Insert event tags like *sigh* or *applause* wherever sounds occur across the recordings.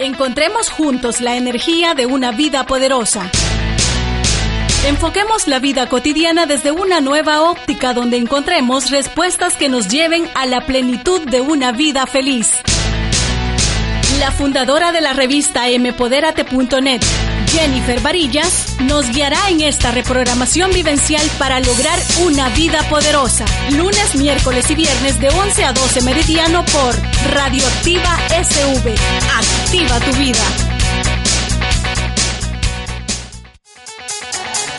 Encontremos juntos la energía de una vida poderosa. Enfoquemos la vida cotidiana desde una nueva óptica donde encontremos respuestas que nos lleven a la plenitud de una vida feliz. La fundadora de la revista Mpoderate.net, Jennifer Varillas, nos guiará en esta reprogramación vivencial para lograr una vida poderosa. Lunes, miércoles y viernes de 11 a 12 meridiano por Radioactiva SV. Activa tu vida.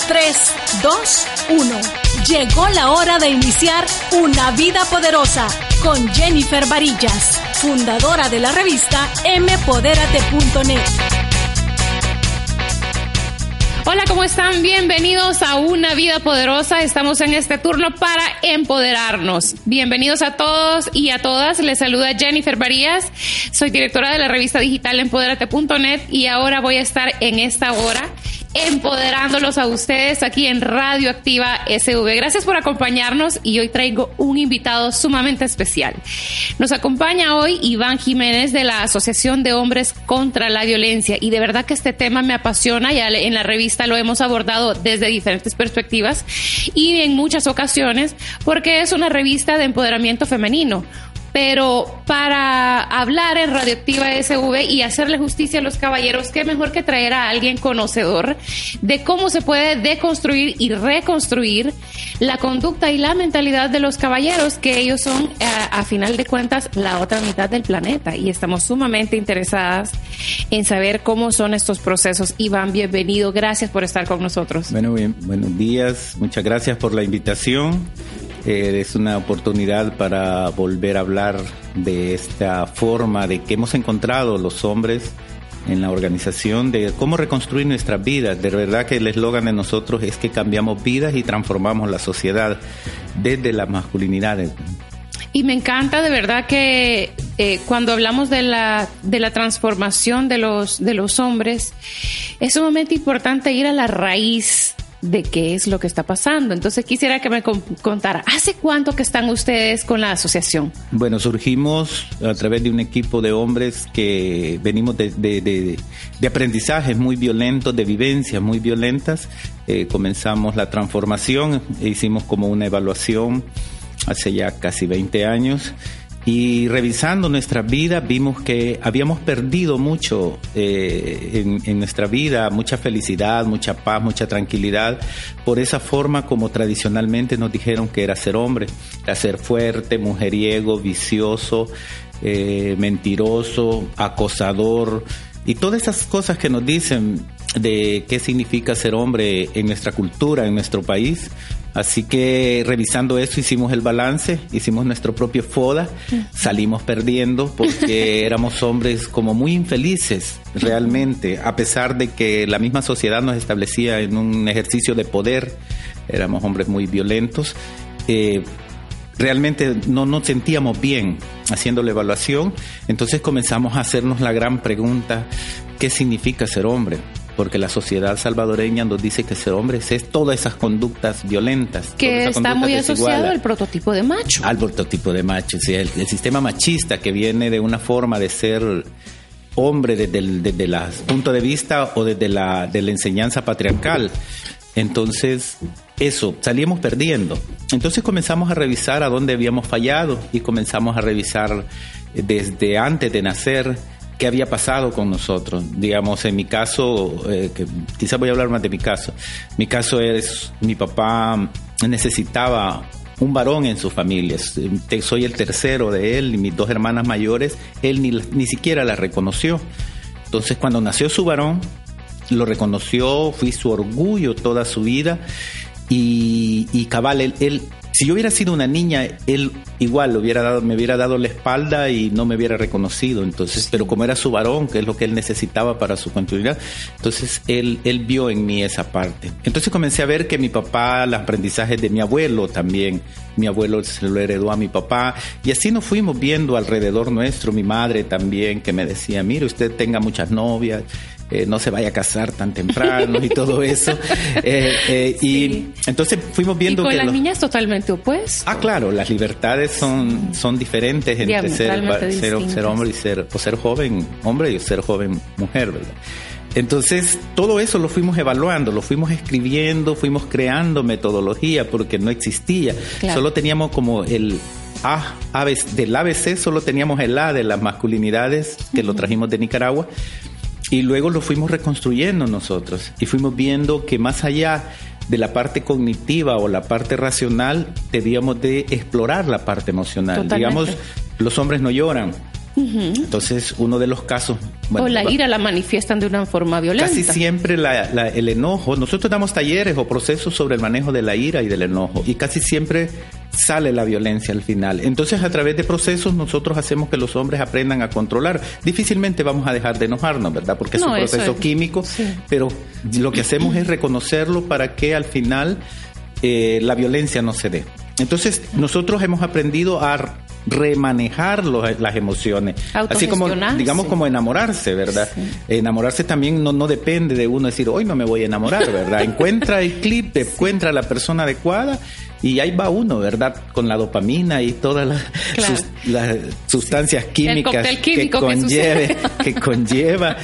3, 2, 1. Llegó la hora de iniciar una vida poderosa con Jennifer Varillas, fundadora de la revista Mpoderate.net. Hola, ¿cómo están? Bienvenidos a Una Vida Poderosa. Estamos en este turno para empoderarnos. Bienvenidos a todos y a todas. Les saluda Jennifer Varías. Soy directora de la revista digital Empoderate.net y ahora voy a estar en esta hora empoderándolos a ustedes aquí en Radio Activa SV. Gracias por acompañarnos y hoy traigo un invitado sumamente especial. Nos acompaña hoy Iván Jiménez de la Asociación de Hombres contra la Violencia y de verdad que este tema me apasiona, ya en la revista lo hemos abordado desde diferentes perspectivas y en muchas ocasiones porque es una revista de empoderamiento femenino pero para hablar en Radioactiva SV y hacerle justicia a los caballeros, qué mejor que traer a alguien conocedor de cómo se puede deconstruir y reconstruir la conducta y la mentalidad de los caballeros, que ellos son, a, eh, a final de cuentas, la otra mitad del planeta. Y estamos sumamente interesadas en saber cómo son estos procesos. Iván, bienvenido. Gracias por estar con nosotros. Bueno, bien, buenos días. Muchas gracias por la invitación. Eh, es una oportunidad para volver a hablar de esta forma de que hemos encontrado los hombres en la organización de cómo reconstruir nuestras vidas. De verdad que el eslogan de nosotros es que cambiamos vidas y transformamos la sociedad desde la masculinidad. Y me encanta de verdad que eh, cuando hablamos de la, de la transformación de los, de los hombres, es sumamente importante ir a la raíz de qué es lo que está pasando. Entonces quisiera que me contara, ¿hace cuánto que están ustedes con la asociación? Bueno, surgimos a través de un equipo de hombres que venimos de, de, aprendizajes muy violentos, de vivencias muy violentas. Eh, comenzamos la transformación, e hicimos como una evaluación hace ya casi 20 años y revisando nuestra vida vimos que habíamos perdido mucho eh, en, nuestra vida, mucha felicidad, mucha paz, mucha tranquilidad, por esa forma como tradicionalmente nos dijeron que era ser hombre, era ser fuerte, mujeriego, vicioso, eh, mentiroso, acosador, y todas esas cosas que nos dicen de qué significa ser hombre en nuestra cultura, en nuestro país, Así que revisando eso hicimos el balance, hicimos nuestro propio FODA, salimos perdiendo porque *laughs* éramos hombres como muy infelices realmente, a pesar de que la misma sociedad nos establecía en un ejercicio de poder, éramos hombres muy violentos. Eh, realmente no nos sentíamos bien haciendo la evaluación, entonces comenzamos a hacernos la gran pregunta, ¿qué significa ser hombre? Porque la sociedad salvadoreña nos dice que ser hombre es todas esas conductas violentas. Que está muy asociado al prototipo de macho. Al prototipo de macho, sí, el, sistema machista que viene de una forma de ser hombre desde el desde punto de vista o desde la, de la enseñanza patriarcal. Entonces, eso, salíamos perdiendo. Entonces comenzamos a revisar a dónde habíamos fallado y comenzamos a revisar desde antes de nacer qué había pasado con nosotros. Digamos, en mi caso, eh, quizás voy a hablar más de mi caso. Mi caso es, mi papá necesitaba un varón en su familia. Soy el tercero de él y mis dos hermanas mayores, él ni, ni siquiera la reconoció. Entonces, cuando nació su varón, lo reconoció, fui su orgullo toda su vida y, y cabal, él, él si yo hubiera sido una niña, él igual hubiera dado, me hubiera dado la espalda y no me hubiera reconocido. Entonces, pero como era su varón, que es lo que él necesitaba para su continuidad, entonces él, él vio en mí esa parte. Entonces comencé a ver que mi papá, los aprendizajes de mi abuelo también, mi abuelo se lo heredó a mi papá, y así nos fuimos viendo alrededor nuestro, mi madre también, que me decía, mire, usted tenga muchas novias, eh, no se vaya a casar tan temprano y todo *laughs* eso. Eh, eh, y entonces fuimos viendo y con que... las los- niñas totalmente opuesto. Ah, claro, las libertades son, son diferentes entre ser, ser, hombre y ser, o ser joven hombre y ser joven mujer, ¿verdad? Entonces, todo eso lo fuimos evaluando, lo fuimos escribiendo, fuimos creando metodología porque no existía. Claro. Solo teníamos como el A, ABC, del ABC solo teníamos el A de las masculinidades que lo trajimos de Nicaragua y luego lo fuimos reconstruyendo nosotros y fuimos viendo que más allá de la parte cognitiva o la parte racional, debíamos de explorar la parte emocional. Totalmente. Digamos, los hombres no lloran. Entonces, uno de los casos... bueno, o la ira la manifiestan de una forma violenta. Casi siempre la- la- el enojo, nosotros damos talleres o procesos sobre el manejo de la ira y del enojo y casi siempre sale la violencia al final. Entonces a través de procesos nosotros hacemos que los hombres aprendan a controlar. Difícilmente vamos a dejar de enojarnos, ¿verdad? Porque es No, un eso proceso es- químico, sí. pero lo que hacemos es reconocerlo para que al final eh, la violencia no se dé. Entonces nosotros hemos aprendido a remanejar los- las emociones, así como digamos como enamorarse, ¿verdad? Enamorarse también no, no depende de uno decir, hoy no me voy a enamorar, ¿verdad? *laughs* Encuentra el clip, encuentra la persona adecuada y ahí va uno, ¿verdad? Con la dopamina y todas las, Claro. sus- las sustancias químicas que conlleve, *laughs* que conlleva.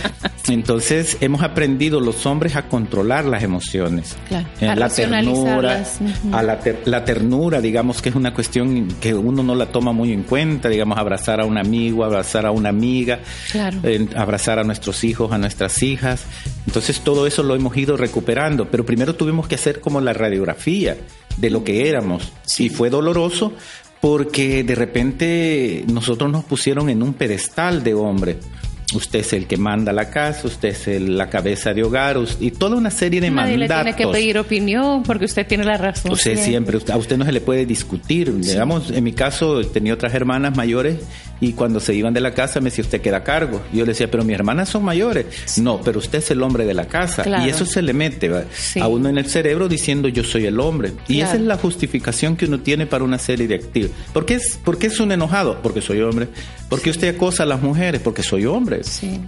Entonces hemos aprendido los hombres a controlar las emociones. Claro, Eh, a la ternura, a la, ter- la ternura, digamos que es una cuestión que uno no la toma muy en cuenta, digamos, abrazar a un amigo, abrazar a una amiga, Claro. eh, abrazar a nuestros hijos, a nuestras hijas. Entonces todo eso lo hemos ido recuperando, pero primero tuvimos que hacer como la radiografía de lo que éramos y fue doloroso porque de repente nosotros nos pusieron en un pedestal de hombre. Usted es el que manda la casa, usted es el- la cabeza de hogar y toda una serie de Nadie le mandatos. tiene que pedir opinión porque usted tiene la razón. Usted siempre, a usted no se le puede discutir. Digamos, en mi caso tenía otras hermanas mayores y cuando se iban de la casa me decía, usted queda a cargo. Y yo le decía, pero mis hermanas son mayores. No, pero usted es el hombre de la casa. Claro. Y eso se le mete a uno en el cerebro diciendo, yo soy el hombre. Y Claro. esa es la justificación que uno tiene para una serie de activos. ¿Por qué es, por qué es un enojado? Porque soy hombre. ¿Por qué usted acosa a las mujeres? Porque soy hombre.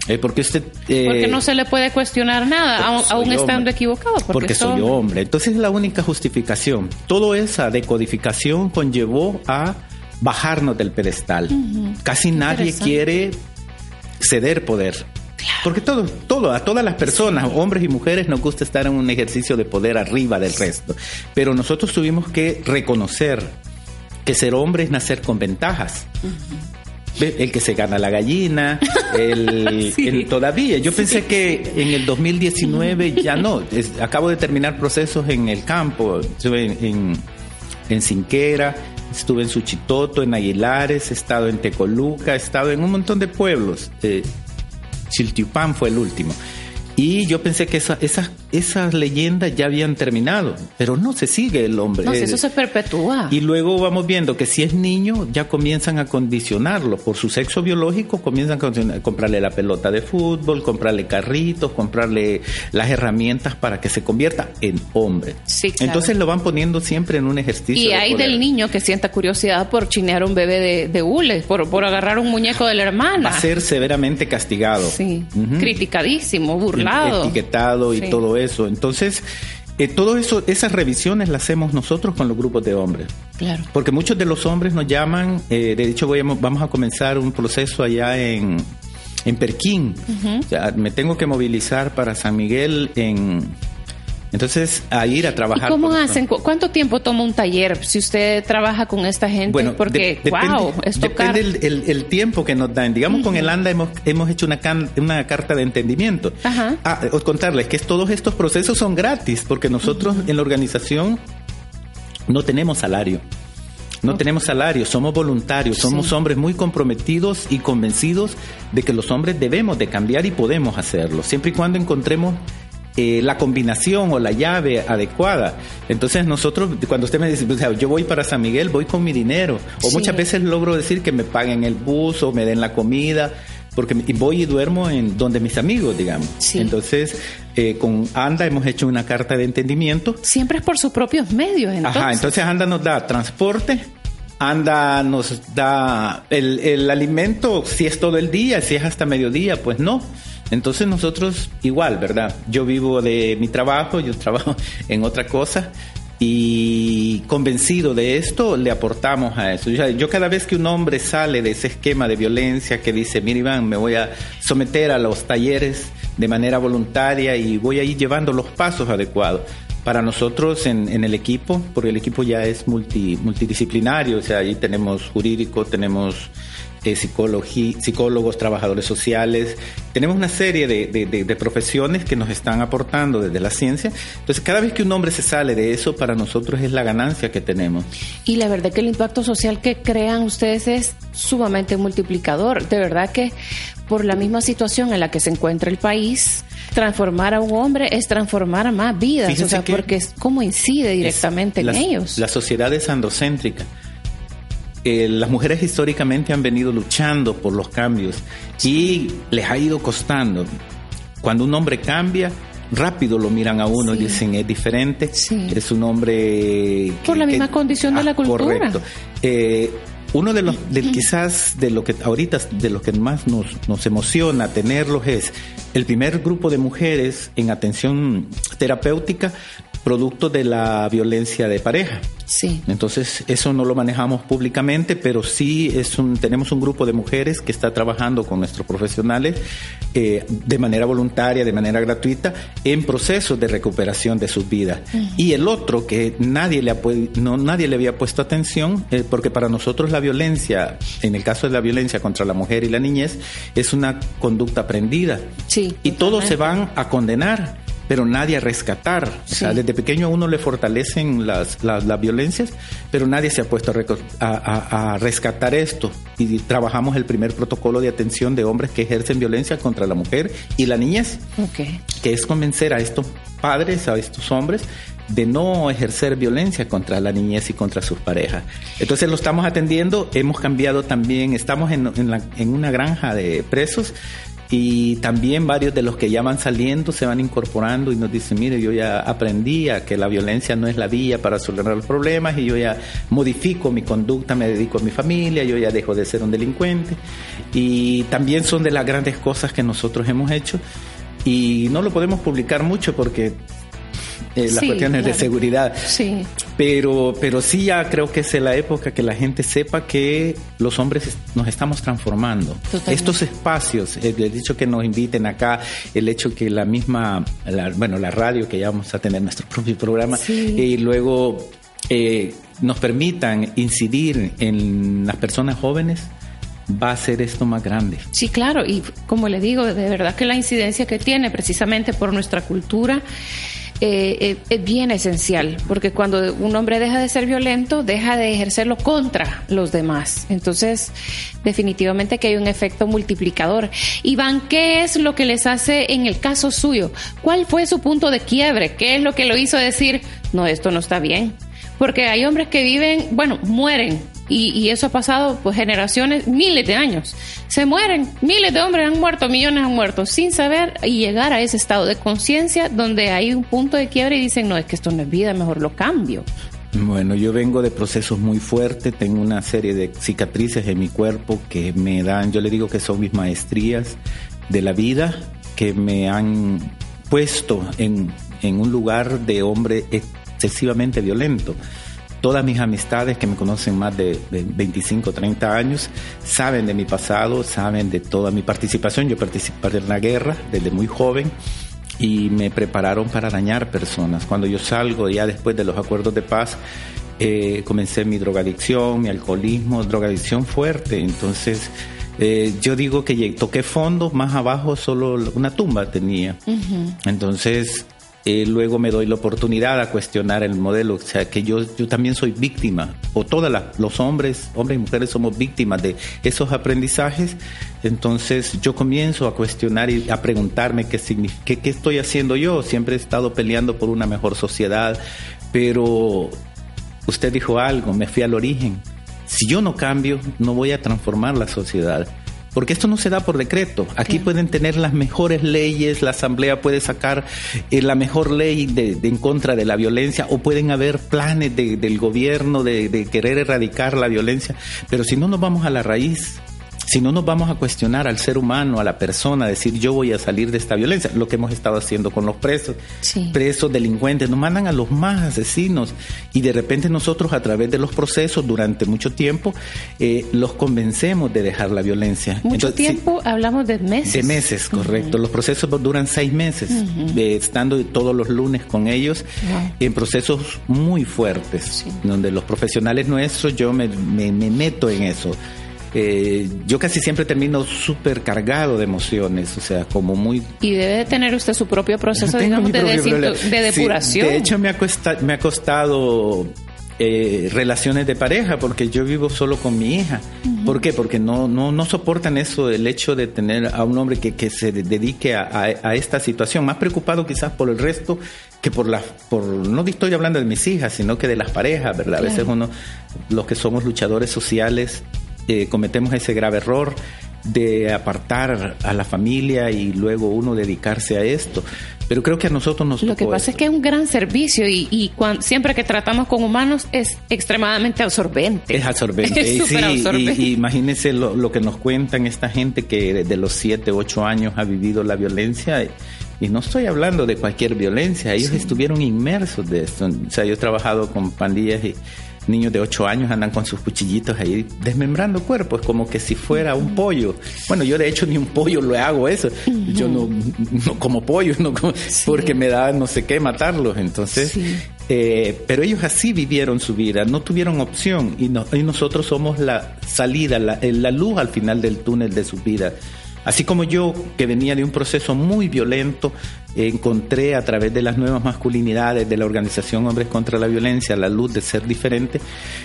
Eh, porque usted... eh, Porque no se le puede cuestionar nada, aún estando equivocado. Porque, Porque, soy hombre. hombre. Entonces es la única justificación. Toda esa decodificación conllevó a bajarnos del pedestal. Casi nadie quiere ceder poder. Porque todo, todo, a todas las personas, hombres y mujeres, nos gusta estar en un ejercicio de poder arriba del resto. Pero nosotros tuvimos que reconocer que ser hombre es nacer con ventajas. Ve, El que se gana la gallina, *laughs* el, Sí. el todavía. Yo pensé que en el 2019 ya no. Es- acabo de terminar procesos en el campo. En, en, en Cinquera, estuve en Suchitoto, en Aguilares, he estado en Tecoluca, he estado en un montón de pueblos. Eh, Chiltiupán fue el último. Y yo pensé que esa- esas, esas leyendas ya habían terminado, pero no se sigue el hombre. No, si Eh, eso se perpetúa. y luego vamos viendo que si es niño, ya comienzan a condicionarlo. Por su sexo biológico, comienzan a condicionar- comprarle la pelota de fútbol, comprarle carritos, comprarle las herramientas para que se convierta en hombre. Sí, claro. Entonces lo van poniendo siempre en un ejercicio. Y de hay poder. del niño que sienta curiosidad por chinear un bebé de, de hule, por, por agarrar un muñeco de la hermana. Va a ser severamente castigado. Sí, criticadísimo, burlado. etiquetado y Sí. todo eso. Entonces, eh, todo eso, esas revisiones las hacemos nosotros con los grupos de hombres. Claro. Porque muchos de los hombres nos llaman, eh, de hecho voy a- vamos a comenzar un proceso allá en, en Perquín. O sea, me tengo que movilizar para San Miguel en... Entonces, a ir a ¿Y trabajar. cómo con- hacen? ¿Cu- ¿Cuánto tiempo toma un taller si usted trabaja con esta gente? Bueno, Porque, de- wow, depende, es tocar. depende el, el- el tiempo que nos dan. Digamos, con el ANDA hemos, hemos hecho una, can- una carta de entendimiento. Ajá. Ah, os contarles que todos estos procesos son gratis, porque nosotros en la organización no tenemos salario. No tenemos salario, somos voluntarios, somos hombres muy comprometidos y convencidos de que los hombres debemos de cambiar y podemos hacerlo, siempre y cuando encontremos eh, la combinación o la llave adecuada. Entonces nosotros, cuando usted me dice, o sea, yo voy para San Miguel, voy con mi dinero, o Sí. muchas veces logro decir que me paguen el bus o me den la comida, porque voy y duermo en donde mis amigos, digamos. Entonces, eh, con Anda hemos hecho una carta de entendimiento. Siempre es por sus propios medios, entonces. Ajá, entonces Anda nos da transporte, Anda nos da el, el alimento, si es todo el día, si es hasta mediodía, pues no. Entonces nosotros igual, ¿verdad? Yo vivo de mi trabajo, yo *laughs* trabajo en otra cosa y convencido de esto le aportamos a eso. Yo, cada vez que un hombre sale de ese esquema de violencia que dice, mira Iván, me voy a someter a los talleres de manera voluntaria y voy a ir llevando los pasos adecuados. Para nosotros en, el equipo, porque el equipo ya es multi, multidisciplinario, o sea, ahí tenemos jurídico, tenemos eh, psicólogos, trabajadores sociales. Tenemos una serie de, profesiones que nos están aportando desde la ciencia. Entonces, cada vez que un hombre se sale de eso, para nosotros es la ganancia que tenemos. Y la verdad que el impacto social que crean ustedes es sumamente multiplicador. De verdad que por la misma situación en la que se encuentra el país, transformar a un hombre es transformar a más vidas, o sea, porque es como incide directamente en ellos. La sociedad es androcéntrica las mujeres históricamente han venido luchando por los cambios y les ha ido costando. Cuando un hombre cambia, rápido lo miran a uno y dicen es diferente, es un hombre... por la misma condición de la ah, cultura. Correcto. Eh, uno de los, quizás de lo que ahorita, de lo que más nos, nos emociona tenerlos es el primer grupo de mujeres en atención terapéutica producto de la violencia de pareja. Sí. Entonces, eso no lo manejamos públicamente, pero sí es un, tenemos un grupo de mujeres que está trabajando con nuestros profesionales eh, de manera voluntaria, de manera gratuita, en procesos de recuperación de sus vidas. Y el otro que nadie le, ha, no, nadie le había puesto atención, eh, porque para nosotros la violencia, en el caso de la violencia contra la mujer y la niñez, es una conducta aprendida. Sí. Y todos se van a condenar pero nadie a rescatar. O sea, desde pequeño a uno le fortalecen las, las, violencias, pero nadie se ha puesto a, a, rescatar esto. Y trabajamos el primer protocolo de atención de hombres que ejercen violencia contra la mujer y la niñez, que es convencer a estos padres, a estos hombres, de no ejercer violencia contra la niñez y contra sus parejas. Entonces lo estamos atendiendo, hemos cambiado también, estamos en, en, la, en una granja de presos y también varios de los que ya van saliendo se van incorporando y nos dicen, mire, yo ya aprendí a que la violencia no es la vía para solucionar los problemas y yo ya modifico mi conducta, me dedico a mi familia, yo ya dejo de ser un delincuente. Y también son de las grandes cosas que nosotros hemos hecho y no lo podemos publicar mucho porque eh, las cuestiones de seguridad. Sí. Pero, pero sí ya creo que es la época que la gente sepa que los hombres nos estamos transformando. Estos espacios, el, hecho que nos inviten acá, el hecho que la misma, bueno, la radio, que ya vamos a tener nuestro *laughs* propio programa, y luego eh, nos permitan incidir en las personas jóvenes, va a ser esto más grande. Sí, claro, y como le digo, de verdad que la incidencia que tiene precisamente por nuestra cultura eh, eh, es bien esencial, porque cuando un hombre deja de ser violento, deja de ejercerlo contra los demás. Entonces, definitivamente que hay un efecto multiplicador. Iván, ¿qué es lo que les hace en el caso suyo? ¿Cuál fue su punto de quiebre? ¿Qué es lo que lo hizo decir, no, esto no está bien? Porque hay hombres que viven, bueno, mueren y, eso ha pasado pues generaciones, miles de años. Se mueren, miles de hombres han muerto, millones han muerto, sin saber y llegar a ese estado de conciencia donde hay un punto de quiebre y dicen, no, es que esto no es vida, mejor lo cambio. Bueno, yo vengo de procesos muy fuertes, tengo una serie de cicatrices en mi cuerpo que me dan, yo le digo que son mis maestrías de la vida, que me han puesto en, en un lugar de hombre excesivamente violento Todas mis amistades que me conocen más de, 25, 30 años saben de mi pasado, saben de toda mi participación. Yo participé en la guerra desde muy joven y me prepararon para dañar personas. Cuando yo salgo ya después de los acuerdos de paz, eh, comencé mi drogadicción, mi alcoholismo, drogadicción fuerte. Entonces, eh, yo digo que toqué fondo, más abajo solo una tumba tenía. Entonces, eh, luego me doy la oportunidad a cuestionar el modelo, o sea, que yo, yo también soy víctima, o todos los hombres, hombres y mujeres somos víctimas de esos aprendizajes, entonces yo comienzo a cuestionar y a preguntarme qué, qué, qué estoy haciendo yo, siempre he estado peleando por una mejor sociedad, pero usted dijo algo, me fui al origen, si yo no cambio, no voy a transformar la sociedad porque esto no se da por decreto. Aquí pueden tener las mejores leyes, la Asamblea puede sacar eh, la mejor ley de, en contra de la violencia o pueden haber planes del gobierno de, de querer erradicar la violencia, pero si no nos vamos a la raíz, si no nos vamos a cuestionar al ser humano, a la persona, decir yo voy a salir de esta violencia, lo que hemos estado haciendo con los presos, presos, delincuentes, nos mandan a los más asesinos y de repente nosotros a través de los procesos durante mucho tiempo eh, los convencemos de dejar la violencia. Mucho tiempo, hablamos de meses. De meses, correcto. Los procesos duran seis meses, eh, estando todos los lunes con ellos en procesos muy fuertes, donde los profesionales nuestros, yo me, me meto en eso. Eh, yo casi siempre termino súper cargado de emociones, o sea, como muy... Y debe tener usted su propio *laughs* proceso, digamos, de, depuración. de hecho, me ha, me ha costado eh, relaciones de pareja, porque yo vivo solo con mi hija. ¿Por qué? Porque no, no, no soportan eso, el hecho de tener a un hombre que, que se dedique a, a, esta situación, más preocupado quizás por el resto que por las, por, no estoy hablando de mis hijas, sino que de las parejas, ¿verdad? A veces uno, los que somos luchadores sociales, eh, cometemos ese grave error de apartar a la familia y luego uno dedicarse a esto. Pero creo que a nosotros nos Lo que pasa es que es un gran servicio y, y siempre que tratamos con humanos es extremadamente absorbente. Es absorbente. *laughs* Es sí, absorbente. Y, imagínense lo, lo, que nos cuentan esta gente que desde los 7, 8 años ha vivido la violencia. Y no estoy hablando de cualquier violencia, ellos estuvieron inmersos de esto. O sea, yo he trabajado con pandillas y niños de 8 años andan con sus cuchillitos ahí desmembrando cuerpos, como que si fuera un pollo. Bueno, yo de hecho ni un pollo lo hago eso. Yo no, no como pollo, no porque me da no sé qué matarlos. Entonces, eh, pero ellos así vivieron su vida, no tuvieron opción y, y nosotros somos la salida, la, la luz al final del túnel de su vida. Así como yo, que venía de un proceso muy violento, encontré a través de las nuevas masculinidades de la organización Hombres contra la Violencia la luz de ser diferente.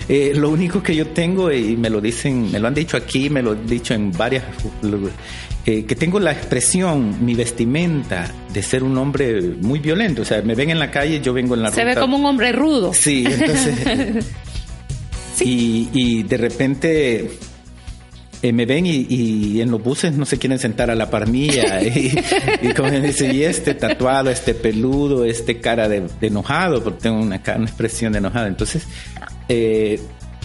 Eh, lo único que yo tengo, y me lo dicen, me lo han dicho aquí, me lo han dicho en varias, eh, que tengo la expresión, mi vestimenta de ser un hombre muy violento. O sea, me ven en la calle, yo vengo en la Se ve como un hombre rudo. Sí, entonces... *laughs* *laughs* Y, y de repente eh, me ven y, en los buses no se quieren sentar a la par mía. *laughs* y, como me dice, y este tatuado, este peludo, este cara de, enojado, porque tengo una, una expresión de enojado. Entonces, eh,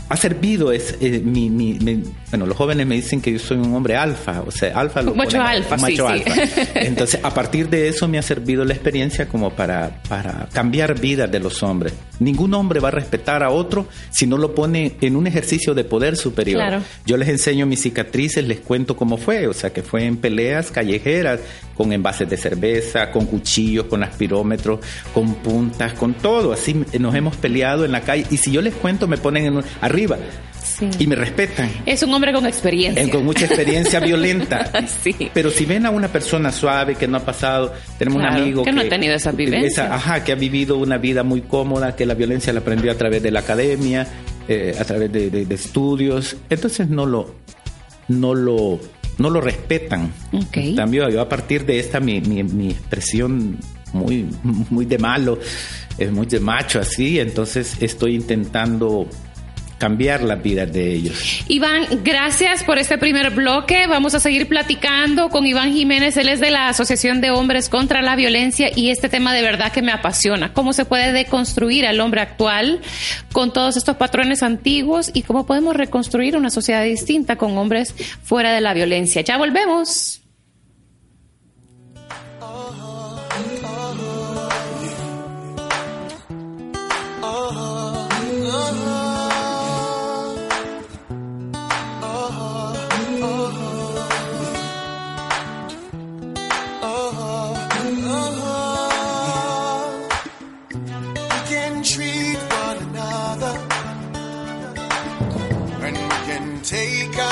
ha servido es eh, mi, mi, bueno los jóvenes me dicen que yo soy un hombre alfa o sea alfa lo *laughs* macho alfa macho alfa. *laughs* Entonces a partir de eso me ha servido la experiencia como para para cambiar vidas de los hombres. Ningún hombre va a respetar a otro si no lo pone en un ejercicio de poder superior. Claro. yo les enseño mis cicatrices les cuento cómo fue o sea que fue en peleas callejeras con envases de cerveza con cuchillos con aspirómetros con puntas con todo. Así nos hemos peleado en la calle. Y si yo les cuento me ponen en un, y me respetan. Es un hombre con experiencia. Eh, con mucha experiencia violenta. *laughs* sí. Pero si ven a una persona suave que no ha pasado, tenemos un amigo que, no ha tenido esa vivencia. ajá, que ha vivido una vida muy cómoda, que la violencia la aprendió a través de la academia, eh, a través de, estudios. Entonces no lo, no lo, no lo respetan. Okay. Cambio, yo a partir de esta mi, mi, mi expresión muy, muy de malo, es muy de macho así, entonces estoy intentando cambiar las vidas de ellos. Iván, gracias por este primer bloque. Vamos a seguir platicando con Iván Jiménez. Él es de la Asociación de Hombres contra la Violencia y este tema de verdad que me apasiona. ¿Cómo se puede deconstruir al hombre actual con todos estos patrones antiguos y cómo podemos reconstruir una sociedad distinta con hombres fuera de la violencia? Ya volvemos.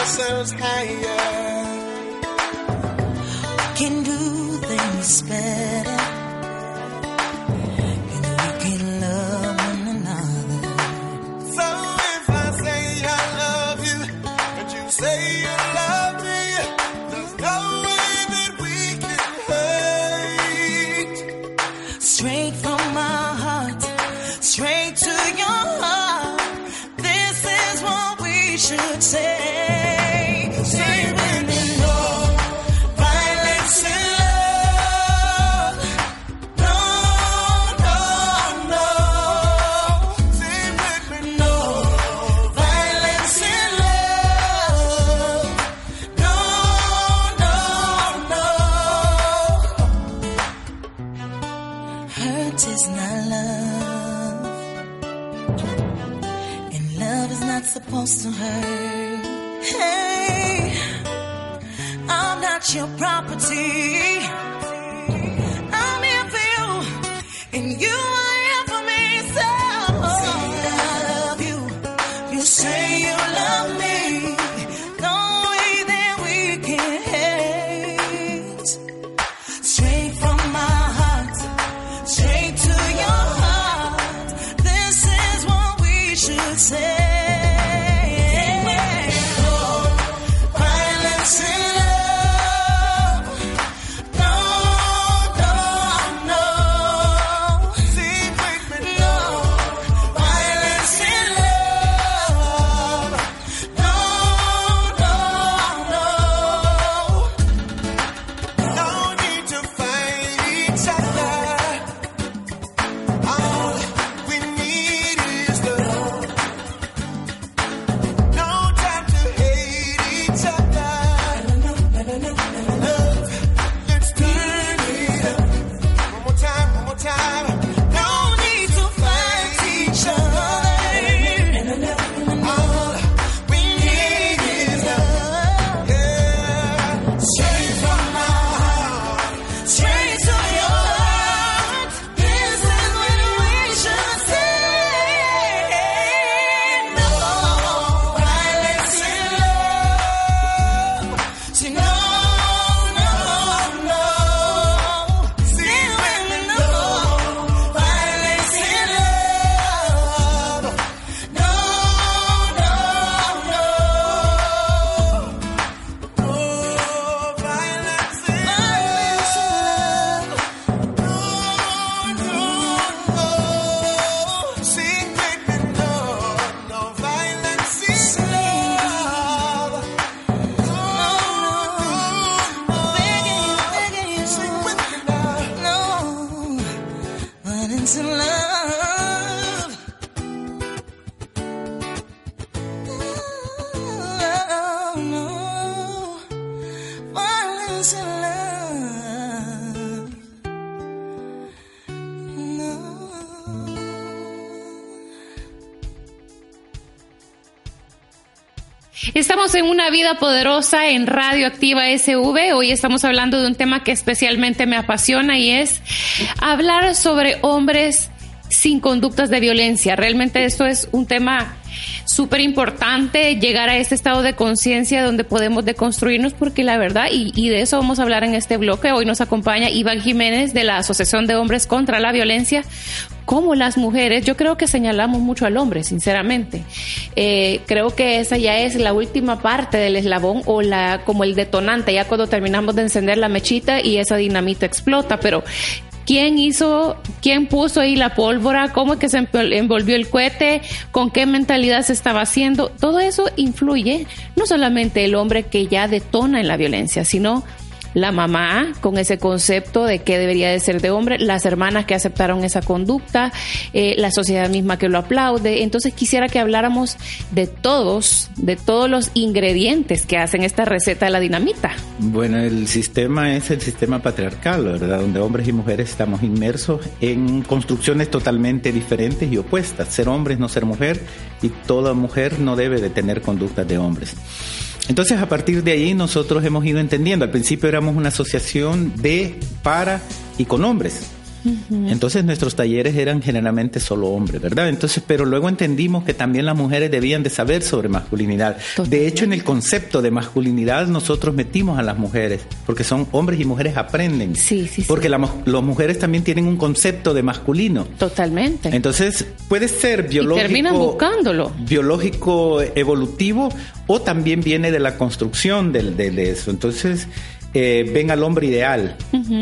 Ourselves higher. We can do things better. En una vida poderosa en Radio Activa SV. Hoy estamos hablando de un tema que especialmente me apasiona y es hablar sobre hombres sin conductas de violencia. Realmente esto es un tema súper importante, llegar a este estado de conciencia donde podemos deconstruirnos porque la verdad, y, y de eso vamos a hablar en este bloque, hoy nos acompaña Iván Jiménez de la Asociación de Hombres contra la Violencia, como las mujeres, yo creo que señalamos mucho al hombre, sinceramente. Eh, creo que esa ya es la última parte del eslabón o la como el detonante, ya cuando terminamos de encender la mechita y esa dinamita explota, pero ¿Quién hizo, quién puso ahí la pólvora? ¿Cómo es que se envolvió el cohete? ¿Con qué mentalidad se estaba haciendo? Todo eso influye no solamente el hombre que ya detona en la violencia, sino la mamá con ese concepto de que debería de ser de hombre, las hermanas que aceptaron esa conducta, eh, la sociedad misma que lo aplaude. Entonces quisiera que habláramos de todos, de todos los ingredientes que hacen esta receta de la dinamita. Bueno, el sistema es el sistema patriarcal, ¿verdad? Donde hombres y mujeres estamos inmersos en construcciones totalmente diferentes y opuestas. Ser hombre es no ser mujer y toda mujer no debe de tener conductas de hombres. Entonces, a partir de ahí, nosotros hemos ido entendiendo. Al principio éramos una asociación de, para y con hombres. Entonces nuestros talleres eran generalmente solo hombres, ¿verdad? Entonces, pero luego entendimos que también las mujeres debían de saber sobre masculinidad. De hecho, en el concepto de masculinidad nosotros metimos a las mujeres, porque son hombres y mujeres aprenden. Sí, sí, sí. Porque la, las mujeres también tienen un concepto de masculino. Totalmente. Entonces, puede ser biológico. Y terminan buscándolo. Biológico evolutivo o también viene de la construcción del, de, de eso. Entonces, eh, ven al hombre ideal.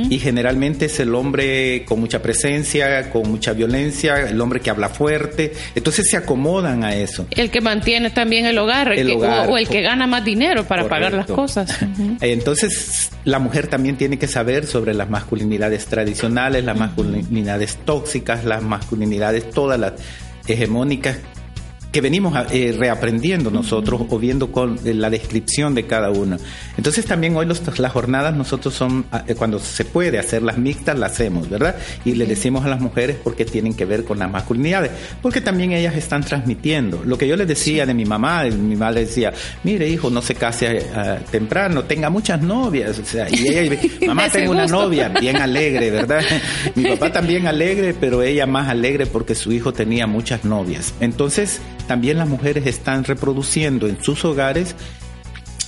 Y generalmente es el hombre con mucha presencia, con mucha violencia, el hombre que habla fuerte, entonces se acomodan a eso. El que mantiene también el hogar, el El que- hogar, o, o el que gana más dinero para pagar las cosas. *laughs* Entonces la mujer también tiene que saber sobre las masculinidades tradicionales, las masculinidades tóxicas, las masculinidades todas las hegemónicas que venimos eh, reaprendiendo nosotros o viendo con eh, la descripción de cada uno. Entonces también hoy los, las jornadas nosotros son, ah, eh, cuando se puede hacer las mixtas, las hacemos, ¿verdad? Y le decimos a las mujeres porque tienen que ver con las masculinidades, porque también ellas están transmitiendo. Lo que yo les decía de mi mamá, mi mamá le decía, mire hijo, no se case temprano, tenga muchas novias. O sea, y ella, *laughs* mamá, tengo una novia bien alegre, ¿verdad? *laughs* mi papá también alegre, pero ella más alegre porque su hijo tenía muchas novias. Entonces, también las mujeres están reproduciendo en sus hogares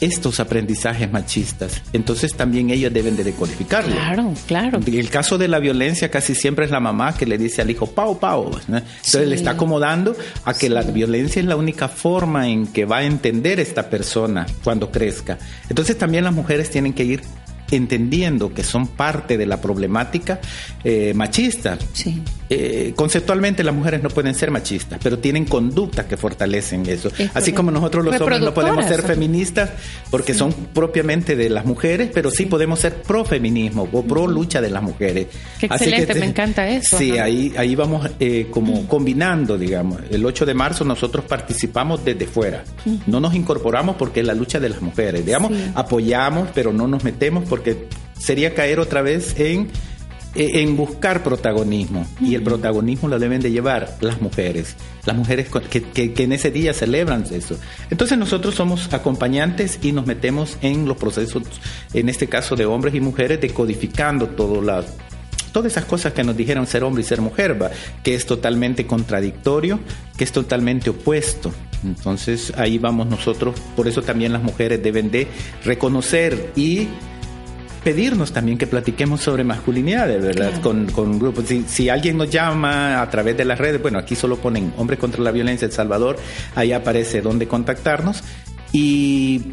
estos aprendizajes machistas. Entonces también ellas deben de decodificarlo. Claro, claro. En el caso de la violencia casi siempre es la mamá que le dice al hijo, pau, pau. Entonces le está acomodando a que la violencia es la única forma en que va a entender esta persona cuando crezca. Entonces también las mujeres tienen que ir entendiendo que son parte de la problemática eh, machista. Sí. Eh, conceptualmente las mujeres no pueden ser machistas, pero tienen conductas que fortalecen eso. Así como nosotros los hombres no podemos ser feministas porque son propiamente de las mujeres, pero sí podemos ser pro feminismo o pro lucha de las mujeres. Qué excelente, me encanta eso. Sí, ahí, ahí vamos eh, como combinando, digamos. El 8 de marzo nosotros participamos desde fuera. No nos incorporamos porque es la lucha de las mujeres. Digamos, apoyamos, pero no nos metemos porque sería caer otra vez en eh, en buscar protagonismo. Y el protagonismo lo deben de llevar las mujeres, las mujeres que, que, en ese día celebran eso. Entonces nosotros somos acompañantes y nos metemos en los procesos, en este caso de hombres y mujeres, decodificando todo la, todas esas cosas que nos dijeron ser hombre y ser mujer, que es totalmente contradictorio, que es totalmente opuesto. Entonces ahí vamos nosotros, por eso también las mujeres deben de reconocer y pedirnos también que platiquemos sobre masculinidades, ¿verdad? Con, con grupos. Si, alguien nos llama a través de las redes, bueno, aquí solo ponen Hombre contra la Violencia El Salvador, ahí aparece dónde contactarnos y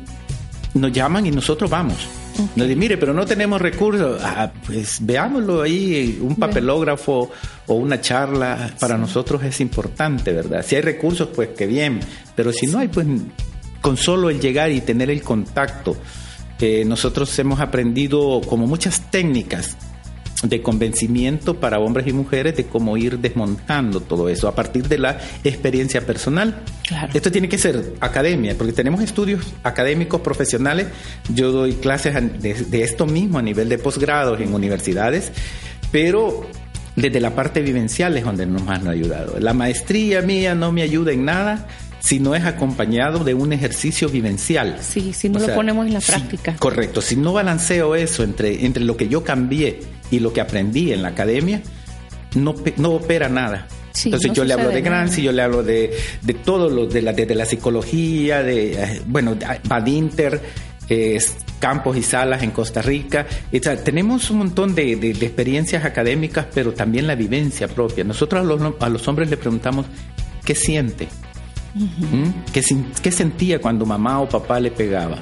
nos llaman y nosotros vamos. Nos dicen, mire, pero no tenemos recursos. Ah, pues veámoslo ahí, un papelógrafo o una charla para nosotros es importante, ¿verdad? Si hay recursos, pues qué bien, pero si no hay, pues con solo el llegar y tener el contacto nosotros hemos aprendido como muchas técnicas de convencimiento para hombres y mujeres de cómo ir desmontando todo eso a partir de la experiencia personal. Esto tiene que ser academia, porque tenemos estudios académicos profesionales. Yo doy clases de, esto mismo a nivel de posgrados en universidades, pero desde la parte vivencial es donde nos han ayudado. La maestría mía no me ayuda en nada si no es acompañado de un ejercicio vivencial. Sí, si no lo ponemos en la práctica. correcto, si no balanceo eso entre, entre lo que yo cambié y lo que aprendí en la academia, no, no opera nada. Entonces yo le hablo de Gramsci, yo le hablo de, de todo lo de la, de, la psicología, de, eh, bueno, Badinter, eh, campos y salas en Costa Rica. tenemos un montón de, de, experiencias académicas, pero también la vivencia propia. Nosotros a los, a los hombres le preguntamos, ¿qué siente? ¿Mm? ¿Qué, sentía cuando mamá o papá le pegaba?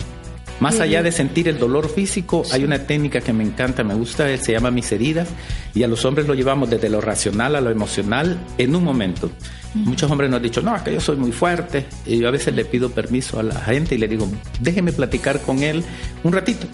Más allá de sentir el dolor físico, hay una técnica que me encanta, me gusta, se llama mis heridas, y a los hombres lo llevamos desde lo racional a lo emocional en un momento. Muchos hombres nos han dicho, no, es que yo soy muy fuerte, y yo a veces le pido permiso a la gente y le digo, déjeme platicar con él un ratito.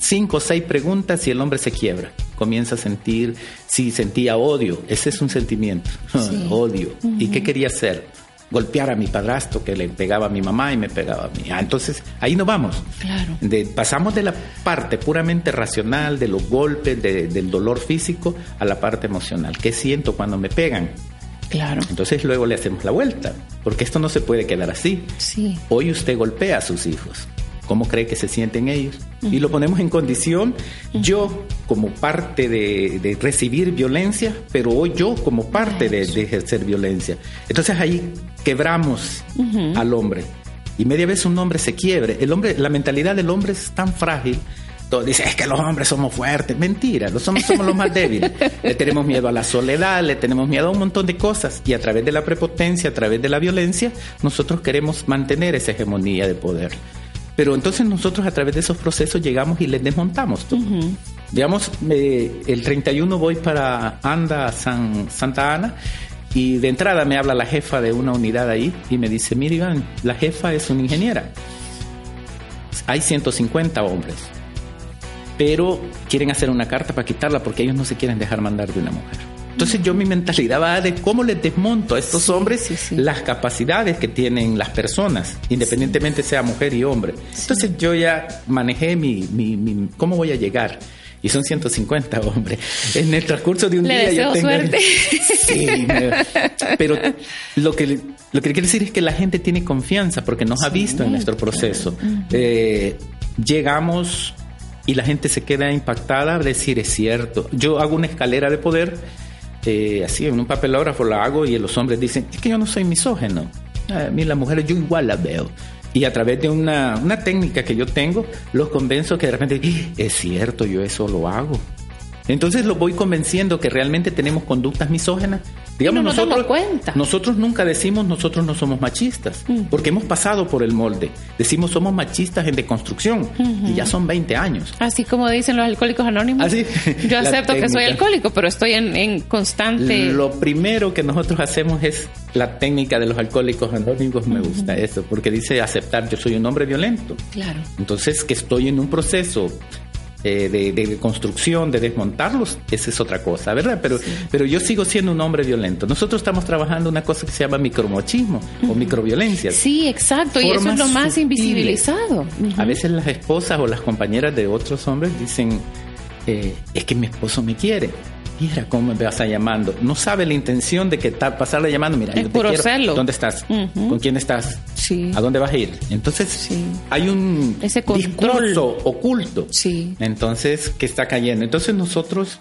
Cinco o seis preguntas y el hombre se quiebra. Comienza a sentir, si sentía odio, ese es un sentimiento, *laughs* odio. ¿Y qué quería hacer? Golpear a mi padrastro que le pegaba a mi mamá y me pegaba a mí. Ah, entonces, ahí nos vamos. Claro. pasamos de la parte puramente racional, de los golpes, del dolor físico, a la parte emocional. ¿Qué siento cuando me pegan? Claro. Entonces luego le hacemos la vuelta, porque esto no se puede quedar así. Sí. Hoy usted golpea a sus hijos cómo cree que se sienten ellos. Y lo ponemos en condición, yo como parte de, recibir violencia, pero hoy yo como parte de, ejercer violencia. Entonces ahí quebramos al hombre. Y media vez un hombre se quiebre. El hombre, la mentalidad del hombre es tan frágil. Todo dice, es que los hombres somos fuertes. Mentira, los hombres somos los más débiles. *laughs* Le tenemos miedo a la soledad, le tenemos miedo a un montón de cosas. Y a través de la prepotencia, a través de la violencia, nosotros queremos mantener esa hegemonía de poder. Pero entonces nosotros a través de esos procesos llegamos y les desmontamos todo. Digamos, eh, el 31 voy para Anda, San, Santa Ana, y de entrada me habla la jefa de una unidad ahí y me dice, mire Iván, la jefa es una ingeniera. Hay 150 hombres, pero quieren hacer una carta para quitarla porque ellos no se quieren dejar mandar de una mujer. Entonces yo mi mentalidad va de cómo les desmonto a estos hombres sí, sí. las capacidades que tienen las personas, independientemente sea mujer y hombre. Entonces yo ya manejé mi, mi, mi- cómo voy a llegar. Y son 150 hombres. En el transcurso de un Le día deseo yo tengo... suerte. *laughs* Sí, me- pero lo que, lo que quiero decir es que la gente tiene confianza porque nos ha visto en nuestro proceso. Eh, llegamos y la gente se queda impactada a decir es cierto. Yo hago una escalera de poder, eh, así en un papelógrafo la hago y los hombres dicen, es que yo no soy misógeno. A mí las mujeres yo igual las veo. Y a través de una, una técnica que yo tengo, los convenzo que de repente, "Ah, es cierto, yo eso lo hago. Entonces los voy convenciendo que realmente tenemos conductas misógenas. Digamos, no nos nosotros, damos cuenta. nosotros nunca decimos nosotros no somos machistas, porque hemos pasado por el molde. Decimos somos machistas en deconstrucción y ya son 20 años. Así como dicen los alcohólicos anónimos. *laughs* Yo acepto que soy alcohólico, pero estoy en, en constante. Lo primero que nosotros hacemos es la técnica de los alcohólicos anónimos. Me gusta eso, porque dice aceptar yo soy un hombre violento. Claro. Entonces, que estoy en un proceso eh, de, de construcción, de desmontarlos, esa es otra cosa, ¿verdad? Pero, pero yo sigo siendo un hombre violento. Nosotros estamos trabajando una cosa que se llama micromochismo o microviolencia. Sí, exacto. Y eso es lo más sutiles. invisibilizado. A veces las esposas o las compañeras de otros hombres dicen, eh, es que mi esposo me quiere. Mira cómo me vas a llamando. No sabe la intención de que ta- pasarle llamando. Mira, Es yo te quiero. celo. ¿Dónde estás? ¿Con quién estás? Sí. ¿A dónde vas a ir? Entonces, Sí. hay un Ese discurso oculto. Sí. Entonces, que está cayendo. Entonces, nosotros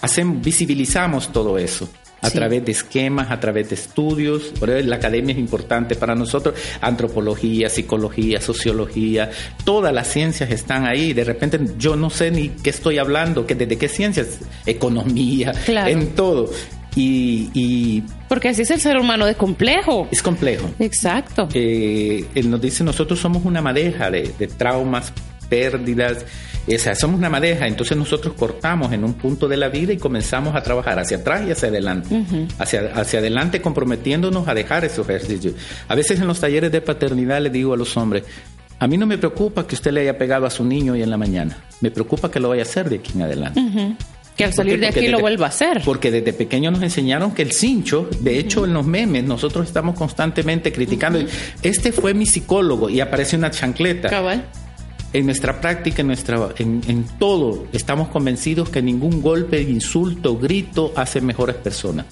hacemos, visibilizamos todo eso a Sí. través de esquemas, a través de estudios. La academia es importante para nosotros. Antropología, psicología, sociología, todas las ciencias están ahí. De repente yo no sé ni qué estoy hablando, que desde qué ciencias, economía, Claro. en todo. Y, y Porque así es el ser humano de complejo. es complejo. Exacto. Eh, él nos dice, nosotros somos una madeja de, de traumas, pérdidas, o sea, somos una madeja, entonces nosotros cortamos en un punto de la vida y comenzamos a trabajar hacia atrás y hacia adelante, hacia, hacia adelante comprometiéndonos a dejar esos ejercicios. A veces en los talleres de paternidad le digo a los hombres, a mí no me preocupa que usted le haya pegado a su niño hoy en la mañana, me preocupa que lo vaya a hacer de aquí en adelante. que al ¿Por salir de aquí lo vuelva a hacer. Porque desde pequeño nos enseñaron que el cincho, de hecho en los memes, nosotros estamos constantemente criticando. Este fue mi psicólogo y aparece una chancleta. Cabal. En nuestra práctica, en, nuestra, en, en todo, estamos convencidos que ningún golpe, insulto, grito hace mejores personas.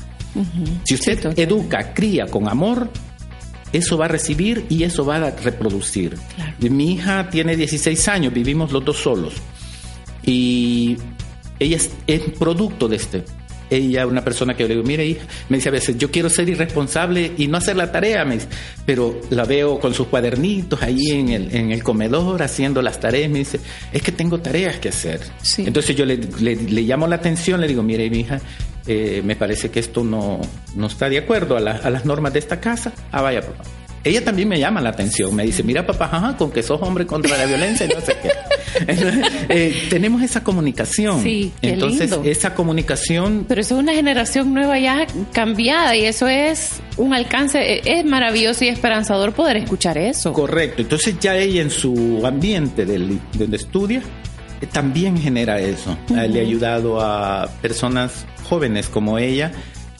Si usted Sí, educa, cría con amor, eso va a recibir y eso va a reproducir. Claro. Mi hija tiene 16 años, vivimos los dos solos. Y ella es, es producto de este. Ella, una persona que yo le digo, mire hija, me dice a veces, yo quiero ser irresponsable y no hacer la tarea, me dice, pero la veo con sus cuadernitos ahí en el, en el comedor haciendo las tareas, me dice, es que tengo tareas que hacer. Sí. Entonces yo le, le- le llamo la atención, le digo, mire mi hija, eh, me parece que esto no, no está de acuerdo a, la- a las normas de esta casa. Ah, vaya, papá. Ella también me llama la atención, me dice, mira papá, ajá, con que sos hombre contra la violencia y no sé qué. *laughs* Eh, tenemos esa comunicación. Sí, qué Entonces, lindo. esa comunicación Pero eso es una generación nueva ya cambiada y eso es un alcance, e- es maravilloso y esperanzador poder escuchar eso. Correcto. Entonces ya ella en su ambiente del, donde estudia eh, también genera eso. Le ha ayudado a personas jóvenes como ella,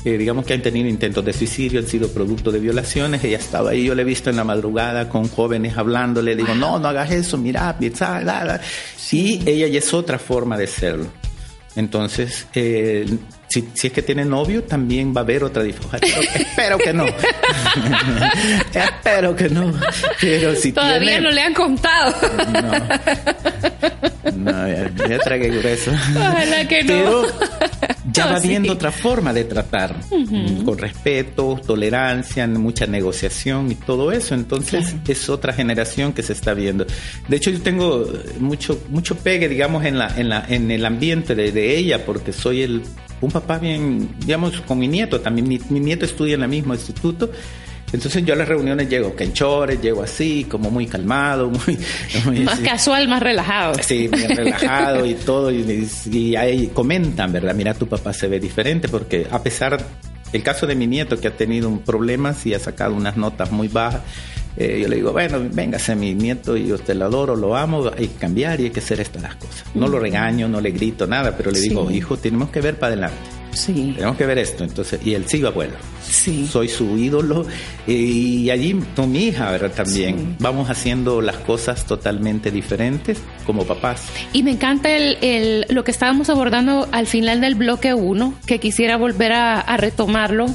eh, digamos que han tenido intentos de suicidio, han sido producto de violaciones. Ella estaba ahí, yo la he visto en la madrugada con jóvenes hablando, le digo, no, no hagas eso, mira, pizza, la, la". Y ella ya es otra forma de serlo. Entonces, eh, si, si es que tiene novio, también va a haber otra diferencia. Espero que no. *laughs* Espero que no. Pero si Todavía tiene... no le han contado. No, no ya, ya tragué grueso. Ojalá que no. Pero ya No, va sí. viendo otra forma de tratar, mm, con respeto, tolerancia, mucha negociación y todo eso. Entonces es otra generación que se está viendo. De hecho, yo tengo mucho mucho pegue, digamos, en la en la en el ambiente de, de ella, porque soy el un papá bien, digamos, con mi nieto también. Mi, mi nieto estudia en el mismo instituto. Entonces yo a las reuniones llego canchores, llego así, como muy calmado, *laughs* muy, muy Más así. casual, más relajado. Sí, bien relajado y todo. Y, y ahí comentan, ¿verdad? Mira, tu papá se ve diferente porque a pesar, el caso de mi nieto que ha tenido un problemas y ha sacado unas notas muy bajas, eh, yo le digo, bueno, véngase mi nieto y usted lo adoro, lo amo, hay que cambiar y hay que hacer estas las cosas. No lo regaño, no le grito nada, pero le digo, hijo, tenemos que ver para adelante. Sí. Tenemos que ver esto. Entonces, y él sí, abuelo. Sí. Soy su ídolo. eh, Y allí con mi hija, ¿verdad? También Sí. vamos haciendo las cosas totalmente diferentes como papás. Y me encanta el, el- lo que estábamos abordando al final del bloque 1, que quisiera volver a, a retomarlo,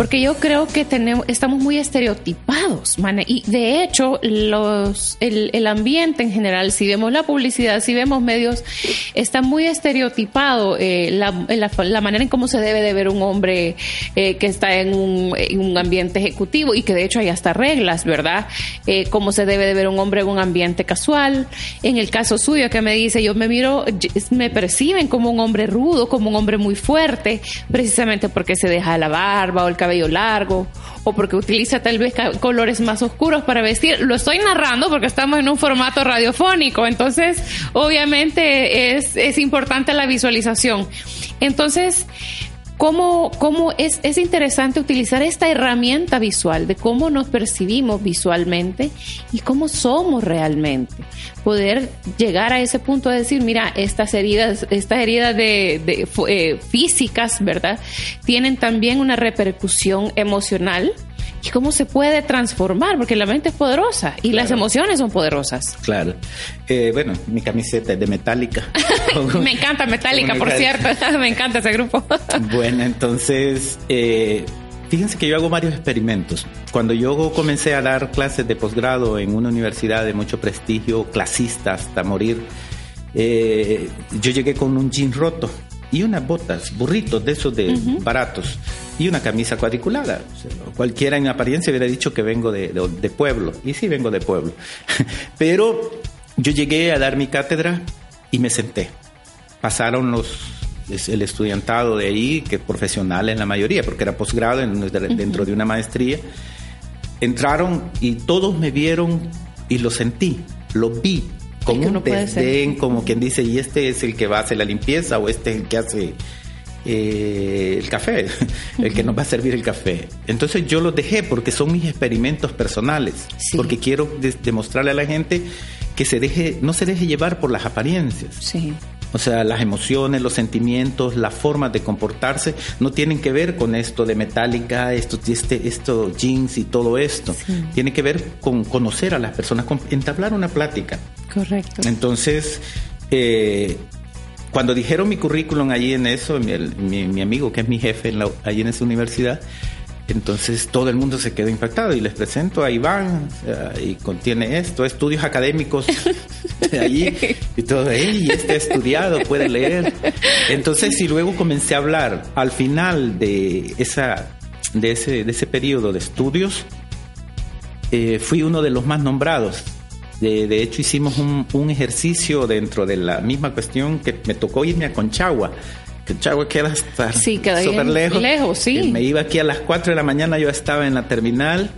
porque yo creo que tenemos, estamos muy estereotipados, man, y de hecho los, el, el ambiente en general, si vemos la publicidad, si vemos medios, está muy estereotipado eh, la, la- la manera en cómo se debe de ver un hombre eh, que está en un, en un ambiente ejecutivo y que de hecho hay hasta reglas, ¿verdad? Eh, cómo se debe de ver un hombre en un ambiente casual. En el caso suyo que me dice, yo me miro, me perciben como un hombre rudo, como un hombre muy fuerte, precisamente porque se deja la barba o el cabello largo o porque utiliza tal vez colores más oscuros para vestir. Lo estoy narrando porque estamos en un formato radiofónico, entonces obviamente es, es importante la visualización. Entonces, cómo, cómo es, es interesante utilizar esta herramienta visual de cómo nos percibimos visualmente y cómo somos realmente. Poder llegar a ese punto de decir, mira, estas heridas, estas heridas de, de, eh, físicas, ¿verdad? Tienen también una repercusión emocional. ¿Y cómo se puede transformar? Porque la mente es poderosa y las emociones son poderosas. Claro. Eh, bueno, mi camiseta es de Metallica. *laughs* Me encanta Metallica, por cierto. *laughs* Me encanta ese grupo. *laughs* Bueno, entonces, eh, fíjense que yo hago varios experimentos. Cuando yo comencé a dar clases de posgrado en una universidad de mucho prestigio, clasista hasta morir, eh, yo llegué con un jean roto y unas botas, burritos de esos de baratos y una camisa cuadriculada. O sea, cualquiera en apariencia hubiera dicho que vengo de, de- de pueblo. Y sí, vengo de pueblo. *laughs* Pero yo llegué a dar mi cátedra y me senté. Pasaron los es el estudiantado de ahí, que profesional en la mayoría, porque era posgrado en- dentro de una maestría. Entraron y todos me vieron y lo sentí, lo vi con un desdén, como quien dice, y este es el que va a hacer la limpieza o este es el que hace eh, el café, *laughs* el que nos va a servir el café. Entonces yo los dejé porque son mis experimentos personales, Sí. porque quiero de- demostrarle a la gente que se deje, no se deje llevar por las apariencias. Sí. O sea, las emociones, los sentimientos, las formas de comportarse no tienen que ver con esto de metálica, esto, este, esto jeans y todo esto. Tiene que ver con conocer a las personas, con entablar una plática. Correcto. Entonces, eh, cuando dijeron mi currículum allí en eso, mi, mi- mi amigo que es mi jefe en la- allí en esa universidad, entonces todo el mundo se quedó impactado y les presento a Iván sea, y contiene esto, estudios académicos de allí y todo, "Ey, y ha estudiado, puede leer. Entonces, y luego comencé a hablar al final de esa de ese, de ese periodo de estudios, eh, fui uno de los más nombrados. De, de hecho, hicimos un, un ejercicio dentro de la misma cuestión que me tocó irme a Conchagua. Conchagua queda hasta Sí, súper lejos. lejos, sí. Eh, Me iba aquí a las 4 de la mañana, yo estaba en la terminal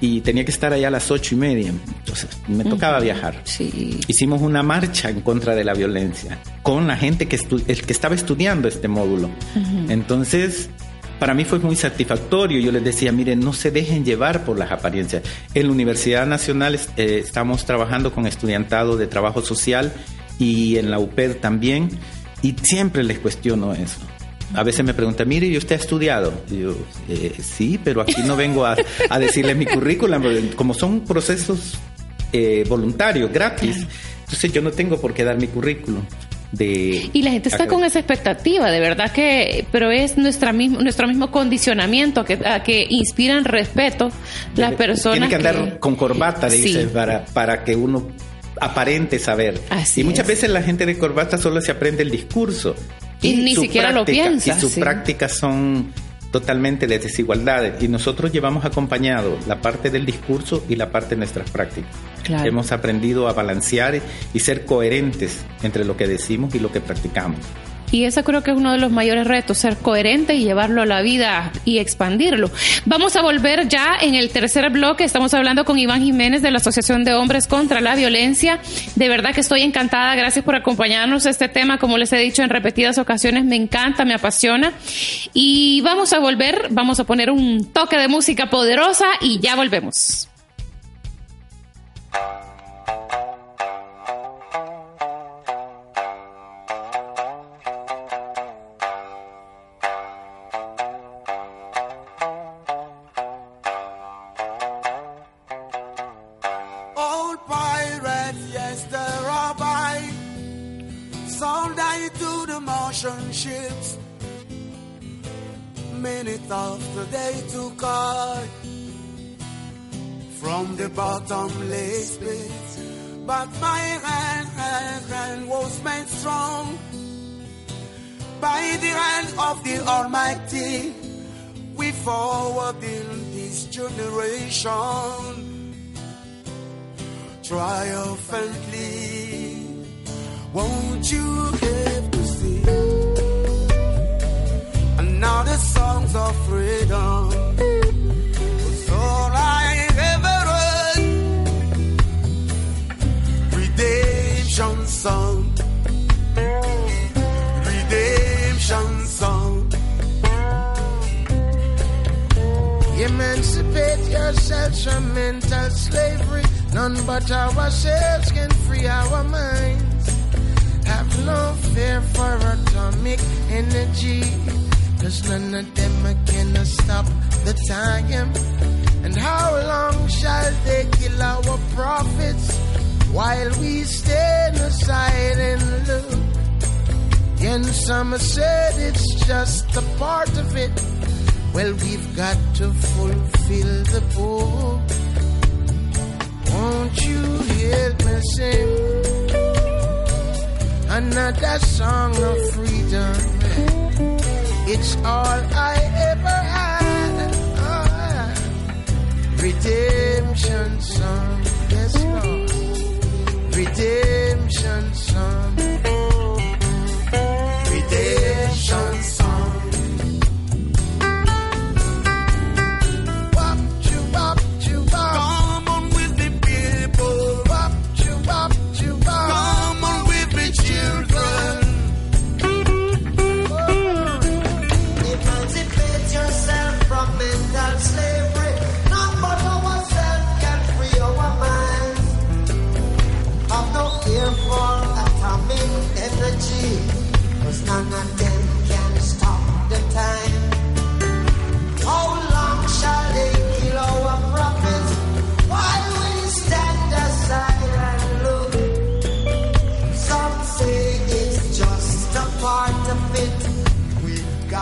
y tenía que estar allá a las ocho y media. Entonces, me tocaba viajar. Sí. Hicimos una marcha en contra de la violencia con la gente que, estu- que estaba estudiando este módulo. Entonces, para mí fue muy satisfactorio. Yo les decía, miren, no se dejen llevar por las apariencias. En la Universidad Nacional eh, estamos trabajando con estudiantado de trabajo social y en la UPED también. Y siempre les cuestiono eso. A veces me preguntan, mire, ¿y usted ha estudiado? Y yo, "Eh, sí, pero aquí no vengo a, a decirles mi currículum, como son procesos eh, voluntarios, gratis, entonces yo no tengo por qué dar mi currículum. De, Y la gente está con esa expectativa, de verdad que, pero es nuestra mismo, nuestro mismo condicionamiento a que, a que inspiran respeto las personas. Tiene que andar con corbata, Sí. dices, para, para que uno aparente saber. Así y muchas es. veces la gente de corbata solo se aprende el discurso. Y ni su siquiera lo práctica- piensa, Y sus sí. prácticas son totalmente de desigualdades. Y nosotros llevamos acompañado la parte del discurso y la parte de nuestras prácticas. Claro. Hemos aprendido a balancear y ser coherentes entre lo que decimos y lo que practicamos. Y eso creo que es uno de los mayores retos, ser coherente y llevarlo a la vida y expandirlo. Vamos a volver ya en el tercer bloque. Estamos hablando con Iván Jiménez de la Asociación de Hombres contra la Violencia. De verdad que estoy encantada. Gracias por acompañarnos. Este tema, como les he dicho en repetidas ocasiones, me encanta, me apasiona. Y vamos a volver, vamos a poner un toque de música poderosa y ya volvemos. Thank you. Forward in this generation triumphantly. Won't you give to see from mental slavery. None but ourselves can free our minds. Have no fear for atomic energy. Cause none of them can stop the time. And how long shall they kill our prophets while we stand aside and look? And some said it's just a part of it. Well, we've got to fulfill the book. Won't you help me sing another song of freedom? It's all I ever had. Oh, redemption song, yes, Lord. Redemption song.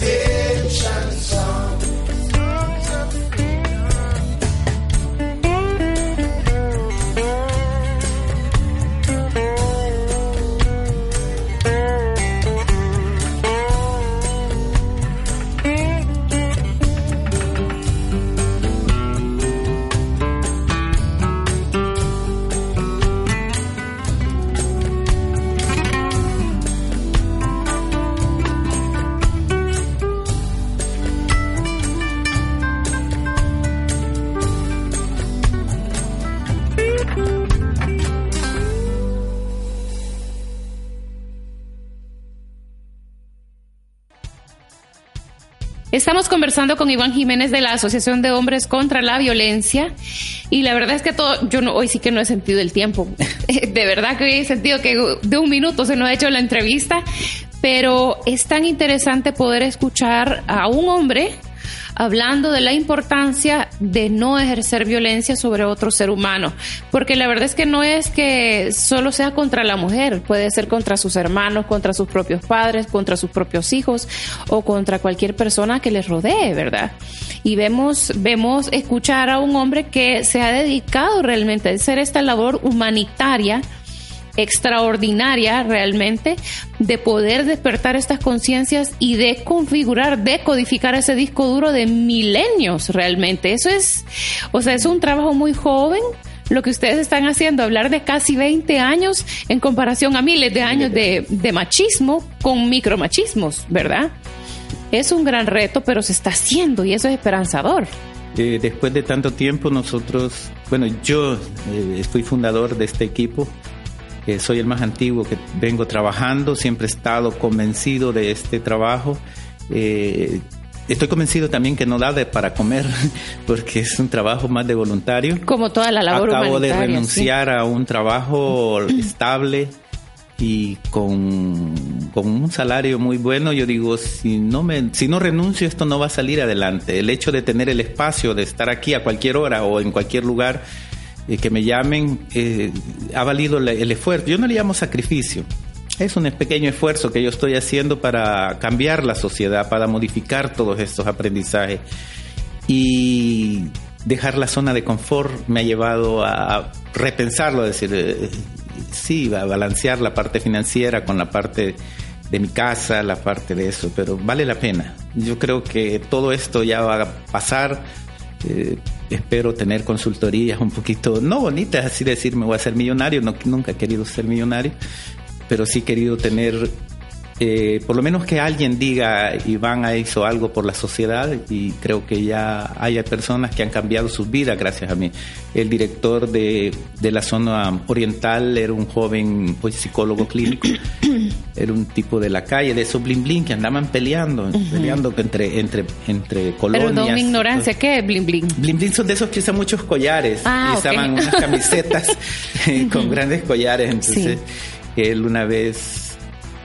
deixa Estamos conversando con Iván Jiménez de la Asociación de Hombres contra la Violencia y la verdad es que todo, yo no, hoy sí que no he sentido el tiempo. *laughs* De verdad que hoy he sentido que de un minuto se nos ha hecho la entrevista, pero es tan interesante poder escuchar a un hombre hablando de la importancia de no ejercer violencia sobre otro ser humano, porque la verdad es que no es que solo sea contra la mujer, puede ser contra sus hermanos, contra sus propios padres, contra sus propios hijos o contra cualquier persona que les rodee, ¿verdad? Y vemos, vemos escuchar a un hombre que se ha dedicado realmente a hacer esta labor humanitaria extraordinaria realmente de poder despertar estas conciencias y de configurar, de codificar ese disco duro de milenios realmente. Eso es, o sea, es un trabajo muy joven lo que ustedes están haciendo, hablar de casi 20 años en comparación a miles de años de, de machismo con micromachismos, ¿verdad? Es un gran reto, pero se está haciendo y eso es esperanzador. Eh, después de tanto tiempo nosotros, bueno, yo eh, fui fundador de este equipo Soy el más antiguo que vengo trabajando, siempre he estado convencido de este trabajo. Eh, estoy convencido también que no da de para comer, *laughs* porque es un trabajo más de voluntario. Como toda la labor Acabo de renunciar a un trabajo *clears throat* estable y con, con un salario muy bueno. Yo digo, si no, me, si no renuncio, esto no va a salir adelante. El hecho de tener el espacio, de estar aquí a cualquier hora o en cualquier lugar, eh, que me llamen, eh, ha valido el esfuerzo. Yo no le llamo sacrificio. Es un pequeño esfuerzo que yo estoy haciendo para cambiar la sociedad, para modificar todos estos aprendizajes. Y dejar la zona de confort me ha llevado a repensarlo, a decir, eh, sí, a balancear la parte financiera con la parte de mi casa, la parte de eso, pero vale la pena. Yo creo que todo esto ya va a pasar. Eh, espero tener consultorías un poquito, no bonitas, así decir, me voy a ser millonario, no, nunca he querido ser millonario, pero sí he querido tener, eh, por lo menos que alguien diga, Iván ha hizo algo por la sociedad y creo que ya hay personas que han cambiado sus vidas gracias a mí. El director de, de la zona oriental era un joven pues, psicólogo clínico, *coughs* era un tipo de la calle, de esos blin blin que andaban peleando, peleando entre, entre, entre colonias. Perdón, mi ignorancia, ¿qué es bling? Bling bling son de esos que usan muchos collares Ah, y ok. usaban unas camisetas *laughs* *laughs* con grandes collares. Entonces, él una vez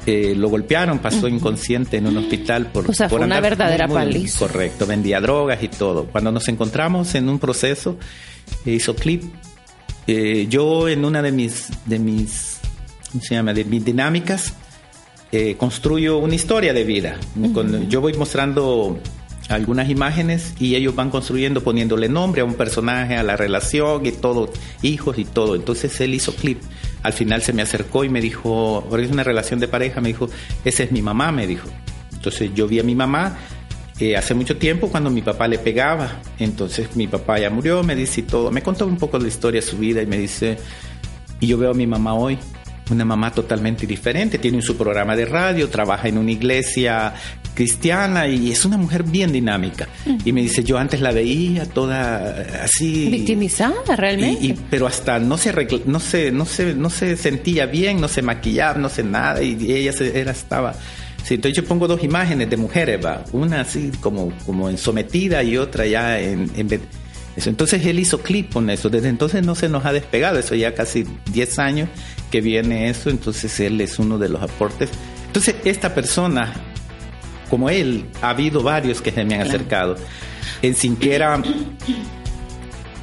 eh, lo golpearon, pasó inconsciente en un hospital por. O sea, por fue una verdadera paliza. Correcto, vendía drogas y todo. Cuando nos encontramos en un proceso, eh, hizo clip. Eh, yo en una de mis, de mis, ¿cómo se llama? De mis dinámicas, eh, construyo una historia de vida. Yo voy mostrando algunas imágenes y ellos van construyendo, poniéndole nombre a un personaje, a la relación y todo, hijos y todo. Entonces él hizo clip. Al final se me acercó y me dijo, porque es una relación de pareja, me dijo, esa es mi mamá, me dijo. Entonces yo vi a mi mamá eh, hace mucho tiempo cuando mi papá le pegaba. Entonces mi papá ya murió, me dice todo. Me contó un poco la historia de su vida y me dice, y yo veo a mi mamá hoy, una mamá totalmente diferente, tiene su programa de radio, trabaja en una iglesia cristiana y es una mujer bien dinámica. Y me dice, yo antes la veía toda eh, así... Victimizada, realmente. Y- y- pero hasta no se, no, se, no, se, no se sentía bien, no se maquillaba, no sé nada, y ella se, era, estaba... Sí, entonces yo pongo dos imágenes de mujeres, va, una así como, como en sometida y otra ya en, en eso. Entonces él hizo clip con eso, desde entonces no se nos ha despegado, eso ya casi 10 años que viene eso, entonces él es uno de los aportes. Entonces esta persona, como él, ha habido varios que se me han acercado. En Sinquiera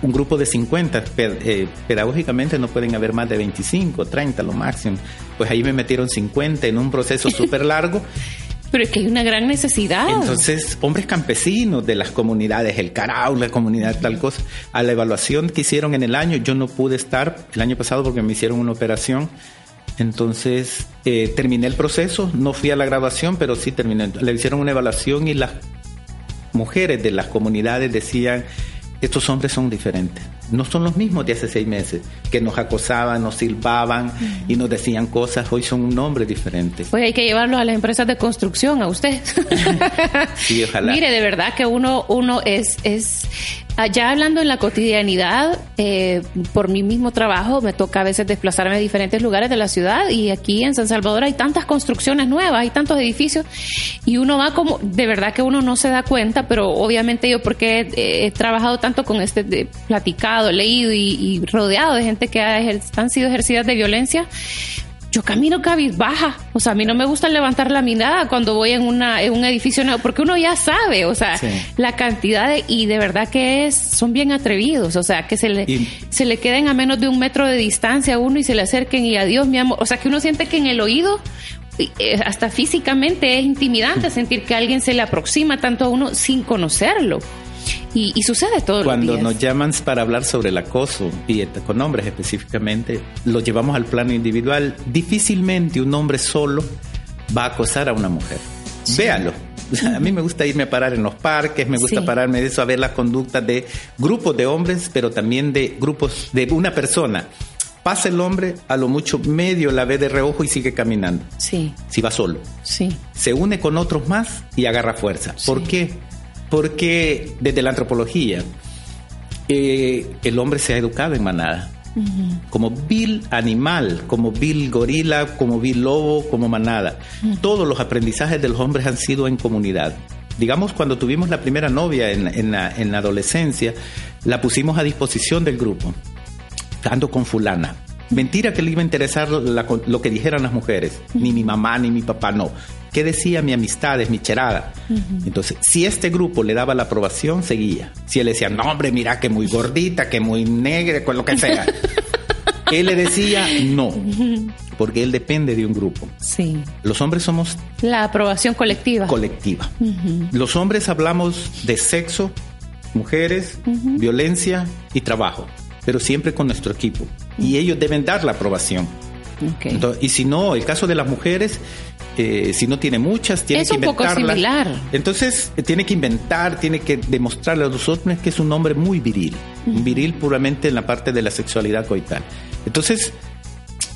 un grupo de 50, pe- eh, pedagógicamente no pueden haber más de 25, 30 lo máximo. Pues ahí me metieron 50 en un proceso *laughs* súper largo. Pero es que hay una gran necesidad. Entonces, hombres campesinos de las comunidades, el Carao, la comunidad tal cosa, a la evaluación que hicieron en el año, yo no pude estar el año pasado porque me hicieron una operación. Entonces, eh, terminé el proceso, no fui a la graduación, pero sí terminé. Le hicieron una evaluación y las mujeres de las comunidades decían, estos hombres son diferentes. No son los mismos de hace seis meses, que nos acosaban, nos silbaban y nos decían cosas. Hoy son un hombre diferente. Pues hay que llevarlos a las empresas de construcción, a usted. *laughs* Sí, ojalá. Mire, de verdad que uno, uno es, es, ah, ya hablando en la cotidianidad, eh, por mi mismo trabajo, me toca a veces desplazarme a diferentes lugares de la ciudad y aquí en San Salvador hay tantas construcciones nuevas, hay tantos edificios y uno va como, de verdad que uno no se da cuenta, pero obviamente yo porque he, he trabajado tanto con este, de- platicado, leído y, y rodeado de gente que ha han sido ejercidas de violencia, yo camino cabizbaja. O sea, a mí no me gusta levantar la mirada cuando voy en, una, en un edificio nuevo, porque uno ya sabe, o sea, Sí. la cantidad de, y de verdad que es, son bien atrevidos, o sea, que se le, Y- se le queden a menos de un metro de distancia a uno y se le acerquen y adiós, mi amor. O sea, que uno siente que en el oído, eh, hasta físicamente es intimidante sentir que alguien se le aproxima tanto a uno sin conocerlo. Y, y sucede todos Cuando los días. nos llaman para hablar sobre el acoso, y con hombres específicamente, lo llevamos al plano individual. Difícilmente un hombre solo va a acosar a una mujer. Véalo. *laughs* A mí me gusta irme a parar en los parques, me gusta Sí. pararme de eso a ver las conductas de grupos de hombres, pero también de grupos de una persona. Pasa el hombre, a lo mucho medio la ve de reojo y sigue caminando. Sí, Si va solo sí. se une con otros más y agarra fuerza. ¿Por qué? Porque desde la antropología eh, el hombre se ha educado en manada. como vil animal, como vil gorila, como vil lobo, como manada. Todos los aprendizajes de los hombres han sido en comunidad. Digamos, cuando tuvimos la primera novia en, en la, en la adolescencia, la pusimos a disposición del grupo. Ando con fulana. Mentira que le iba a interesar la- lo que dijeran las mujeres. Ni mi mamá ni mi papá, no. ¿Qué decía mi amistad, es mi cherada? Entonces, si este grupo le daba la aprobación, seguía. Si él decía, no, hombre, mira que muy gordita, que muy negra, con lo que sea. *laughs* él le decía no, porque él depende de un grupo. Sí. Los hombres somos La aprobación colectiva. colectiva. Los hombres hablamos de sexo, mujeres, violencia y trabajo, pero siempre con nuestro equipo. Y ellos deben dar la aprobación. Ok. Entonces, y si no, el caso de las mujeres, eh, si no tiene muchas, tiene Es que un poco inventarlas. similar. Entonces, eh, tiene que inventar, tiene que demostrarle a los hombres que es un hombre muy viril. Un viril puramente en la parte de la sexualidad coital. Entonces,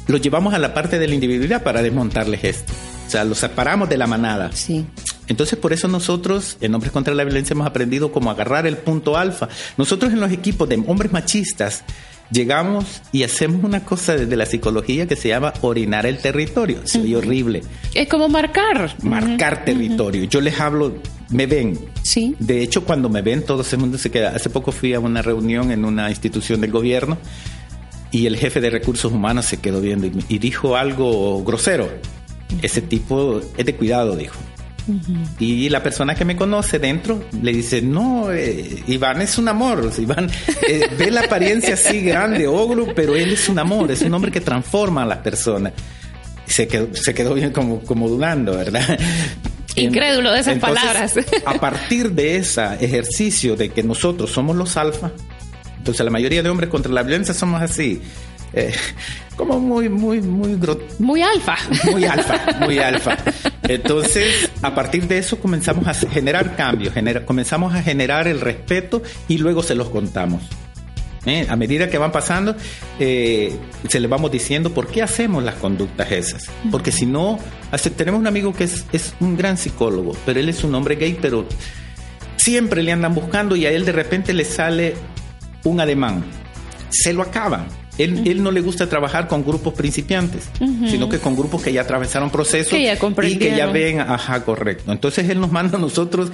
lo llevamos a la parte de la individualidad para desmontarles esto. O sea, los separamos de la manada. Sí. Entonces, por eso nosotros, en Hombres contra la Violencia, hemos aprendido cómo agarrar el punto alfa. Nosotros en los equipos de hombres machistas llegamos y hacemos una cosa desde la psicología que se llama orinar el territorio. Se oye horrible. Es como marcar. Marcar territorio. Yo les hablo, me ven. Sí. De hecho, cuando me ven, todo el mundo se queda. Hace poco fui a una reunión en una institución del gobierno y el jefe de recursos humanos se quedó viendo y, y dijo algo grosero. Ese tipo es de cuidado, dijo. Y la persona que me conoce dentro le dice, no, eh, Iván es un amor, Iván eh, ve la apariencia así *laughs* grande, ogro, pero él es un amor, es un hombre que transforma a las personas. Se quedó, se quedó bien como, como dudando, ¿verdad? Incrédulo de esas Entonces, palabras. A partir de ese ejercicio de que nosotros somos los alfa, entonces la mayoría de hombres contra la violencia somos así, eh, *laughs* como muy, muy, muy *laughs* Muy alfa. muy alfa, *laughs* muy alfa. Entonces, a partir de eso comenzamos a generar cambios, genera- comenzamos a generar el respeto y luego se los contamos. ¿Eh? A medida que van pasando, eh, se les vamos diciendo por qué hacemos las conductas esas. Porque si no, tenemos un amigo que es, es un gran psicólogo, pero él es un hombre gay, pero siempre le andan buscando y a él de repente le sale un ademán. Se lo acaban. Él, él no le gusta trabajar con grupos principiantes, sino que con grupos que ya atravesaron procesos Que ya y que ya ven, ajá, correcto. Entonces él nos manda a nosotros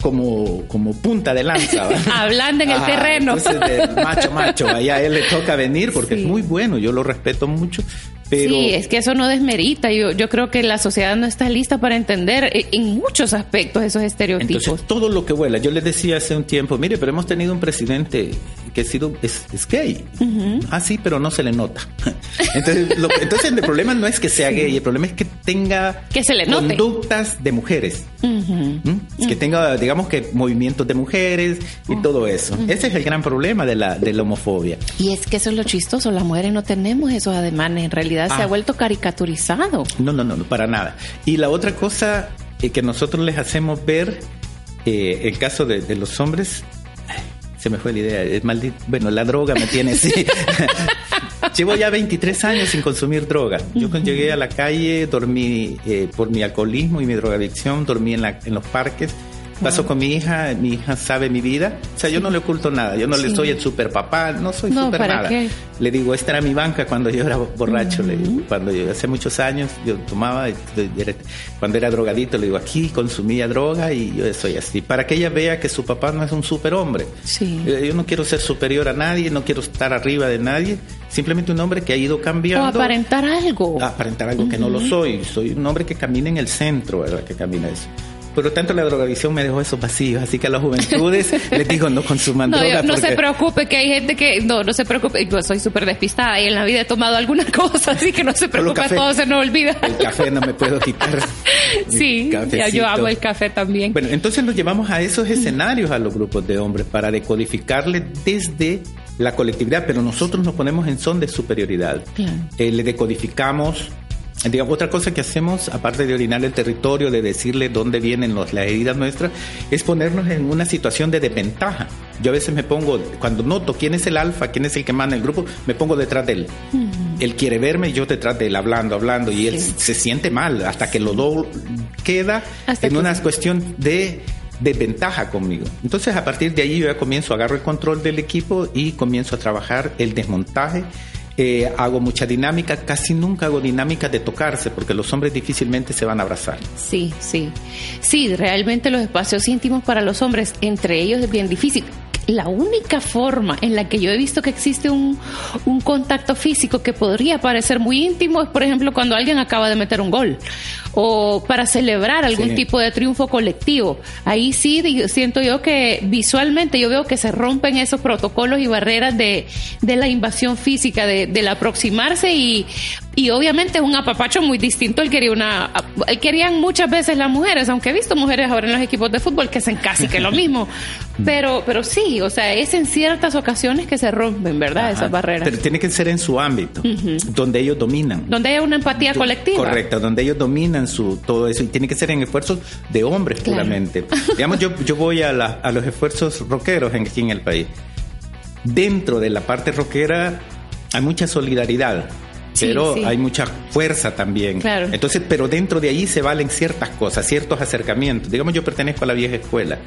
como, como punta de lanza. *laughs* Hablando en el terreno. Entonces, de macho, macho, allá a él le toca venir porque Sí. es muy bueno, yo lo respeto mucho, pero... Sí, es que eso no desmerita. Yo, yo creo que la sociedad no está lista para entender eh, en muchos aspectos esos estereotipos. Entonces, todo lo que vuela. Yo les decía hace un tiempo, mire, pero hemos tenido un presidente que ha sido, es, es gay. Ah, sí, pero no se le nota. *laughs* Entonces, lo- entonces, el problema no es que sea gay, el problema es que tenga Que se le note. conductas de mujeres. ¿Mm? Que tenga, digamos que movimientos de mujeres y todo eso. Ese es el gran problema de la, de la homofobia. y es que eso es lo chistoso. Las mujeres no tenemos esos ademanes. En realidad se Ah. ha vuelto caricaturizado. No, no, no, para nada. Y la otra cosa eh, que nosotros les hacemos ver, eh, el caso de, de los hombres, se me fue la idea, es maldito, bueno, la droga me tiene así. *laughs* Llevo ya 23 años sin consumir droga. Yo cuando llegué a la calle, dormí eh, por mi alcoholismo y mi drogadicción, dormí en, la- en los parques. Paso con mi hija, mi hija sabe mi vida. O sea, yo no le oculto nada. Yo no le soy el super papá, no soy No, super ¿para nada. qué? Le digo, esta era mi banca cuando yo era borracho. le digo, cuando yo, hace muchos años yo tomaba, cuando era drogadito, le digo, aquí consumía droga y yo soy así. Para que ella vea que su papá no es un superhombre. Sí. Yo no quiero ser superior a nadie, no quiero estar arriba de nadie. Simplemente un hombre que ha ido cambiando. O aparentar algo. Aparentar algo que no lo soy. Soy un hombre que camina en el centro, ¿verdad? Que camina eso. Por lo tanto, la drogadicción me dejó esos vacíos. Así que a las juventudes *laughs* les digo, no consuman No, droga. yo- no porque- se preocupe que hay gente que no no se preocupe yo soy súper despistada y en la vida he tomado alguna *laughs* cosa así que no se preocupe café. todo se nos olvida El café no me puedo quitar. *laughs* sí ya yo amo el café también Bueno, entonces nos llevamos a esos escenarios a los grupos de hombres para decodificarle desde la colectividad, pero nosotros nos ponemos en son de superioridad. Claro. Eh, le decodificamos. Digamos, otra cosa que hacemos, aparte de orinar el territorio, de decirle dónde vienen los, las heridas nuestras, es ponernos en una situación de desventaja. Yo a veces me pongo, cuando noto quién es el alfa, quién es el que manda el grupo, me pongo detrás de él. Él quiere verme yo detrás de él, hablando, hablando, y él Sí. se siente mal hasta que lo do queda Hasta en que- una cuestión de desventaja conmigo. Entonces a partir de ahí yo ya comienzo, agarro el control del equipo y comienzo a trabajar el desmontaje. Eh, hago mucha dinámica, casi nunca hago dinámica de tocarse porque los hombres difícilmente se van a abrazar. Sí, sí. Sí, realmente los espacios íntimos para los hombres, entre ellos es bien difícil la única forma en la que yo he visto que existe un, un, contacto físico que podría parecer muy íntimo es, por ejemplo, cuando alguien acaba de meter un gol o para celebrar algún sí. tipo de triunfo colectivo. Ahí sí siento yo que visualmente yo veo que se rompen esos protocolos y barreras de, de la invasión física, de, del aproximarse y, y obviamente es un apapacho muy distinto. Él quería una, él querían muchas veces las mujeres, aunque he visto mujeres ahora en los equipos de fútbol que hacen casi que lo mismo. *laughs* Pero, pero sí, o sea, es en ciertas ocasiones que se rompen, ¿verdad? Ajá, Esas barreras. Pero tiene que ser en su ámbito, uh -huh. donde ellos dominan. Donde hay una empatía colectiva. Correcto, donde ellos dominan su todo eso y tiene que ser en esfuerzos de hombres claro. puramente. *laughs* Digamos, yo, yo voy a, la, a los esfuerzos rockeros en, aquí en el país. Dentro de la parte rockera hay mucha solidaridad. Sí, pero sí. hay mucha fuerza también. Claro. Entonces, pero dentro de ahí se valen ciertas cosas, ciertos acercamientos. Digamos, yo pertenezco a la vieja escuela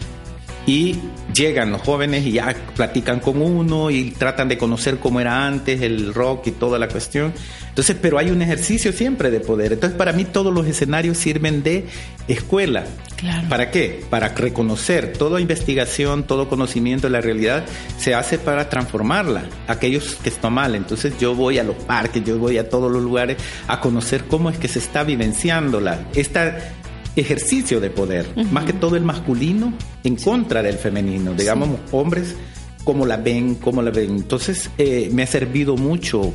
y llegan los jóvenes y ya platican con uno y tratan de conocer cómo era antes el rock y toda la cuestión. Entonces, pero hay un ejercicio siempre de poder. Entonces, para mí todos los escenarios sirven de escuela. Claro. ¿Para qué? Para reconocer toda investigación, todo conocimiento de la realidad se hace para transformarla. Aquellos que están mal. Entonces, yo voy a los parques, yo voy a todos los lugares a conocer cómo es que se está vivenciándola. Esta ejercicio de poder, uh -huh. más que todo el masculino en contra del femenino, digamos, sí. hombres cómo la ven, cómo la ven. Entonces, eh, me ha servido mucho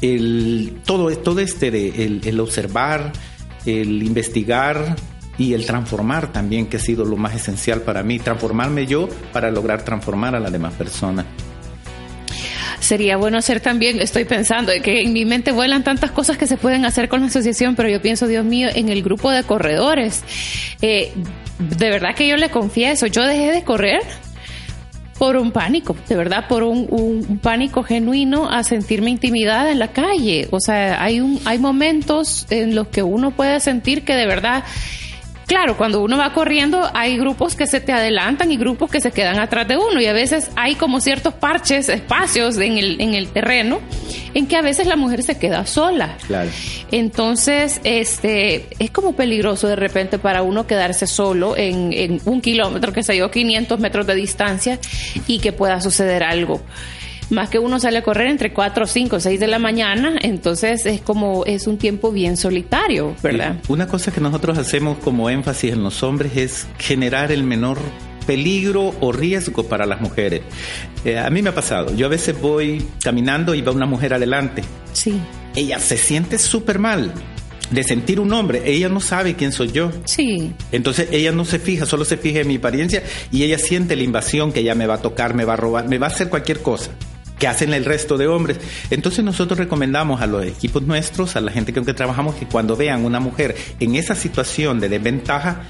el, todo, todo este de el, el, observar, el investigar y el transformar también, que ha sido lo más esencial para mí, transformarme yo para lograr transformar a la demás persona sería bueno hacer también, estoy pensando, que en mi mente vuelan tantas cosas que se pueden hacer con la asociación, pero yo pienso, Dios mío, en el grupo de corredores. Eh, de verdad que yo le confieso, yo dejé de correr por un pánico, de verdad, por un, pánico genuino a sentirme intimidada en la calle. O sea, hay, un, hay momentos en los que uno puede sentir que de verdad Claro, cuando uno va corriendo hay grupos que se te adelantan y grupos que se quedan atrás de uno y a veces hay como ciertos parches, espacios en el, en el terreno en que a veces la mujer se queda sola. Claro. Entonces, este, es como peligroso de repente para uno quedarse solo en, en un kilómetro, que se yo, 500 metros de distancia y que pueda suceder algo más que uno sale a correr entre 4, 5, 6 de la mañana, entonces es como es un tiempo bien solitario, ¿verdad? Una cosa que nosotros hacemos como énfasis en los hombres es generar el menor peligro o riesgo para las mujeres. Eh, a mí me ha pasado, yo a veces voy caminando y va una mujer adelante. Sí. Ella se siente súper mal de sentir un hombre, ella no sabe quién soy yo. Sí. Entonces ella no se fija, solo se fija en mi apariencia y ella siente la invasión que ella me va a tocar, me va a robar, me va a hacer cualquier cosa que hacen el resto de hombres. Entonces nosotros recomendamos a los equipos nuestros, a la gente con que trabajamos, que cuando vean una mujer en esa situación de desventaja,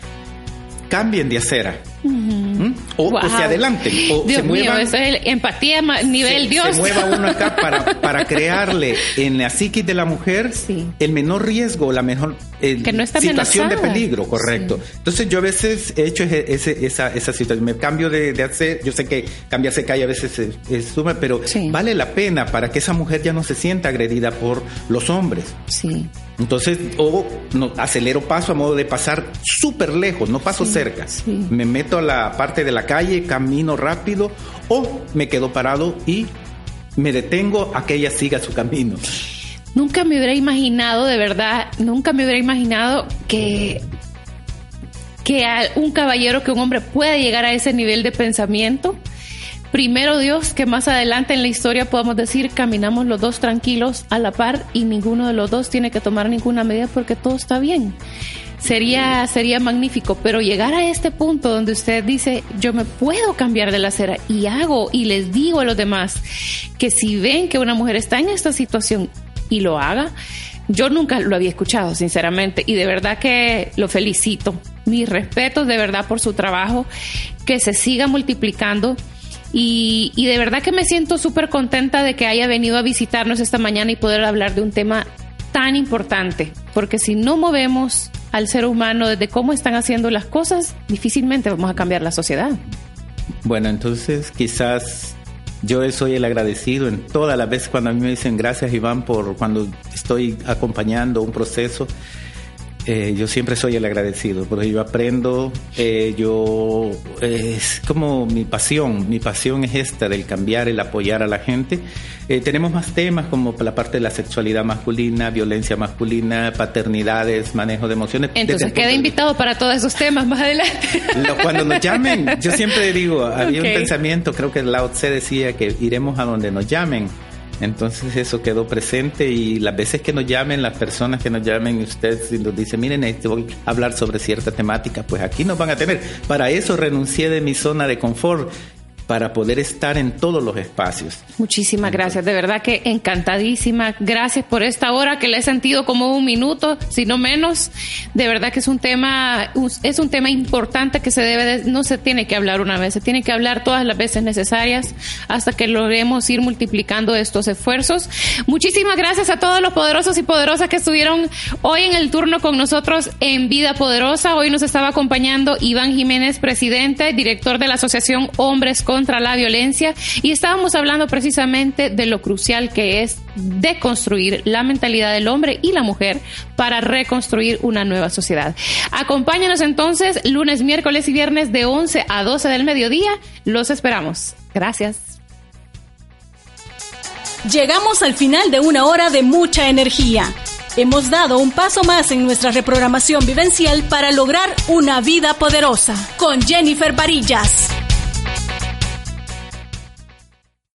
cambien de acera. Uh -huh. o, wow. o, se adelanten o Dios se muevan, mío, eso es empatía nivel se, Dios. Se mueva uno acá *laughs* para, para crearle en la psiquis de la mujer sí. el menor riesgo, la mejor eh, que no está situación amenazada. de peligro, correcto. Sí. Entonces yo a veces he hecho ese, ese, esa, esa situación, me cambio de, de, hacer, yo sé que cambiarse calle a veces es, es suma, pero sí. vale la pena para que esa mujer ya no se sienta agredida por los hombres. Sí. Entonces, o no, acelero paso a modo de pasar súper lejos, no paso cerca. Me meto a la parte de la calle, camino rápido, o me quedo parado y me detengo a que ella siga su camino. Nunca me hubiera imaginado, de verdad, nunca me hubiera imaginado que que un caballero, que un hombre pueda llegar a ese nivel de pensamiento. Primero Dios, que más adelante en la historia podamos decir, caminamos los dos tranquilos a la par y ninguno de los dos tiene que tomar ninguna medida porque todo está bien. Sería, sería magnífico, pero llegar a este punto donde usted dice, yo me puedo cambiar de la acera y hago y les digo a los demás que si ven que una mujer está en esta situación y lo haga, yo nunca lo había escuchado, sinceramente, y de verdad que lo felicito. Mis respetos de verdad por su trabajo, que se siga multiplicando. Y, y de verdad que me siento súper contenta de que haya venido a visitarnos esta mañana y poder hablar de un tema tan importante, porque si no movemos al ser humano desde cómo están haciendo las cosas, difícilmente vamos a cambiar la sociedad. Bueno, entonces quizás yo soy el agradecido en todas las veces cuando a mí me dicen gracias Iván por cuando estoy acompañando un proceso eh, yo siempre soy el agradecido, porque yo aprendo, eh, yo es como mi pasión, mi pasión es esta del cambiar, el apoyar a la gente. Eh, tenemos más temas como la parte de la sexualidad masculina, violencia masculina, paternidades, manejo de emociones. Entonces queda invitado para todos esos temas más adelante. Cuando nos llamen, yo siempre digo, había un pensamiento, creo que Lao Tse decía que iremos a donde nos llamen. Entonces eso quedó presente y las veces que nos llamen, las personas que nos llamen, usted nos dice, miren, voy a hablar sobre cierta temática, pues aquí nos van a tener. Para eso renuncié de mi zona de confort para poder estar en todos los espacios. Muchísimas gracias, de verdad que encantadísima. Gracias por esta hora que le he sentido como un minuto, si no menos. De verdad que es un tema es un tema importante que se debe no se tiene que hablar una vez, se tiene que hablar todas las veces necesarias hasta que logremos ir multiplicando estos esfuerzos. Muchísimas gracias a todos los poderosos y poderosas que estuvieron hoy en el turno con nosotros en Vida Poderosa. Hoy nos estaba acompañando Iván Jiménez, presidente, director de la Asociación Hombres con contra la violencia y estábamos hablando precisamente de lo crucial que es deconstruir la mentalidad del hombre y la mujer para reconstruir una nueva sociedad. Acompáñanos entonces lunes, miércoles y viernes de 11 a 12 del mediodía. Los esperamos. Gracias. Llegamos al final de una hora de mucha energía. Hemos dado un paso más en nuestra reprogramación vivencial para lograr una vida poderosa con Jennifer Varillas.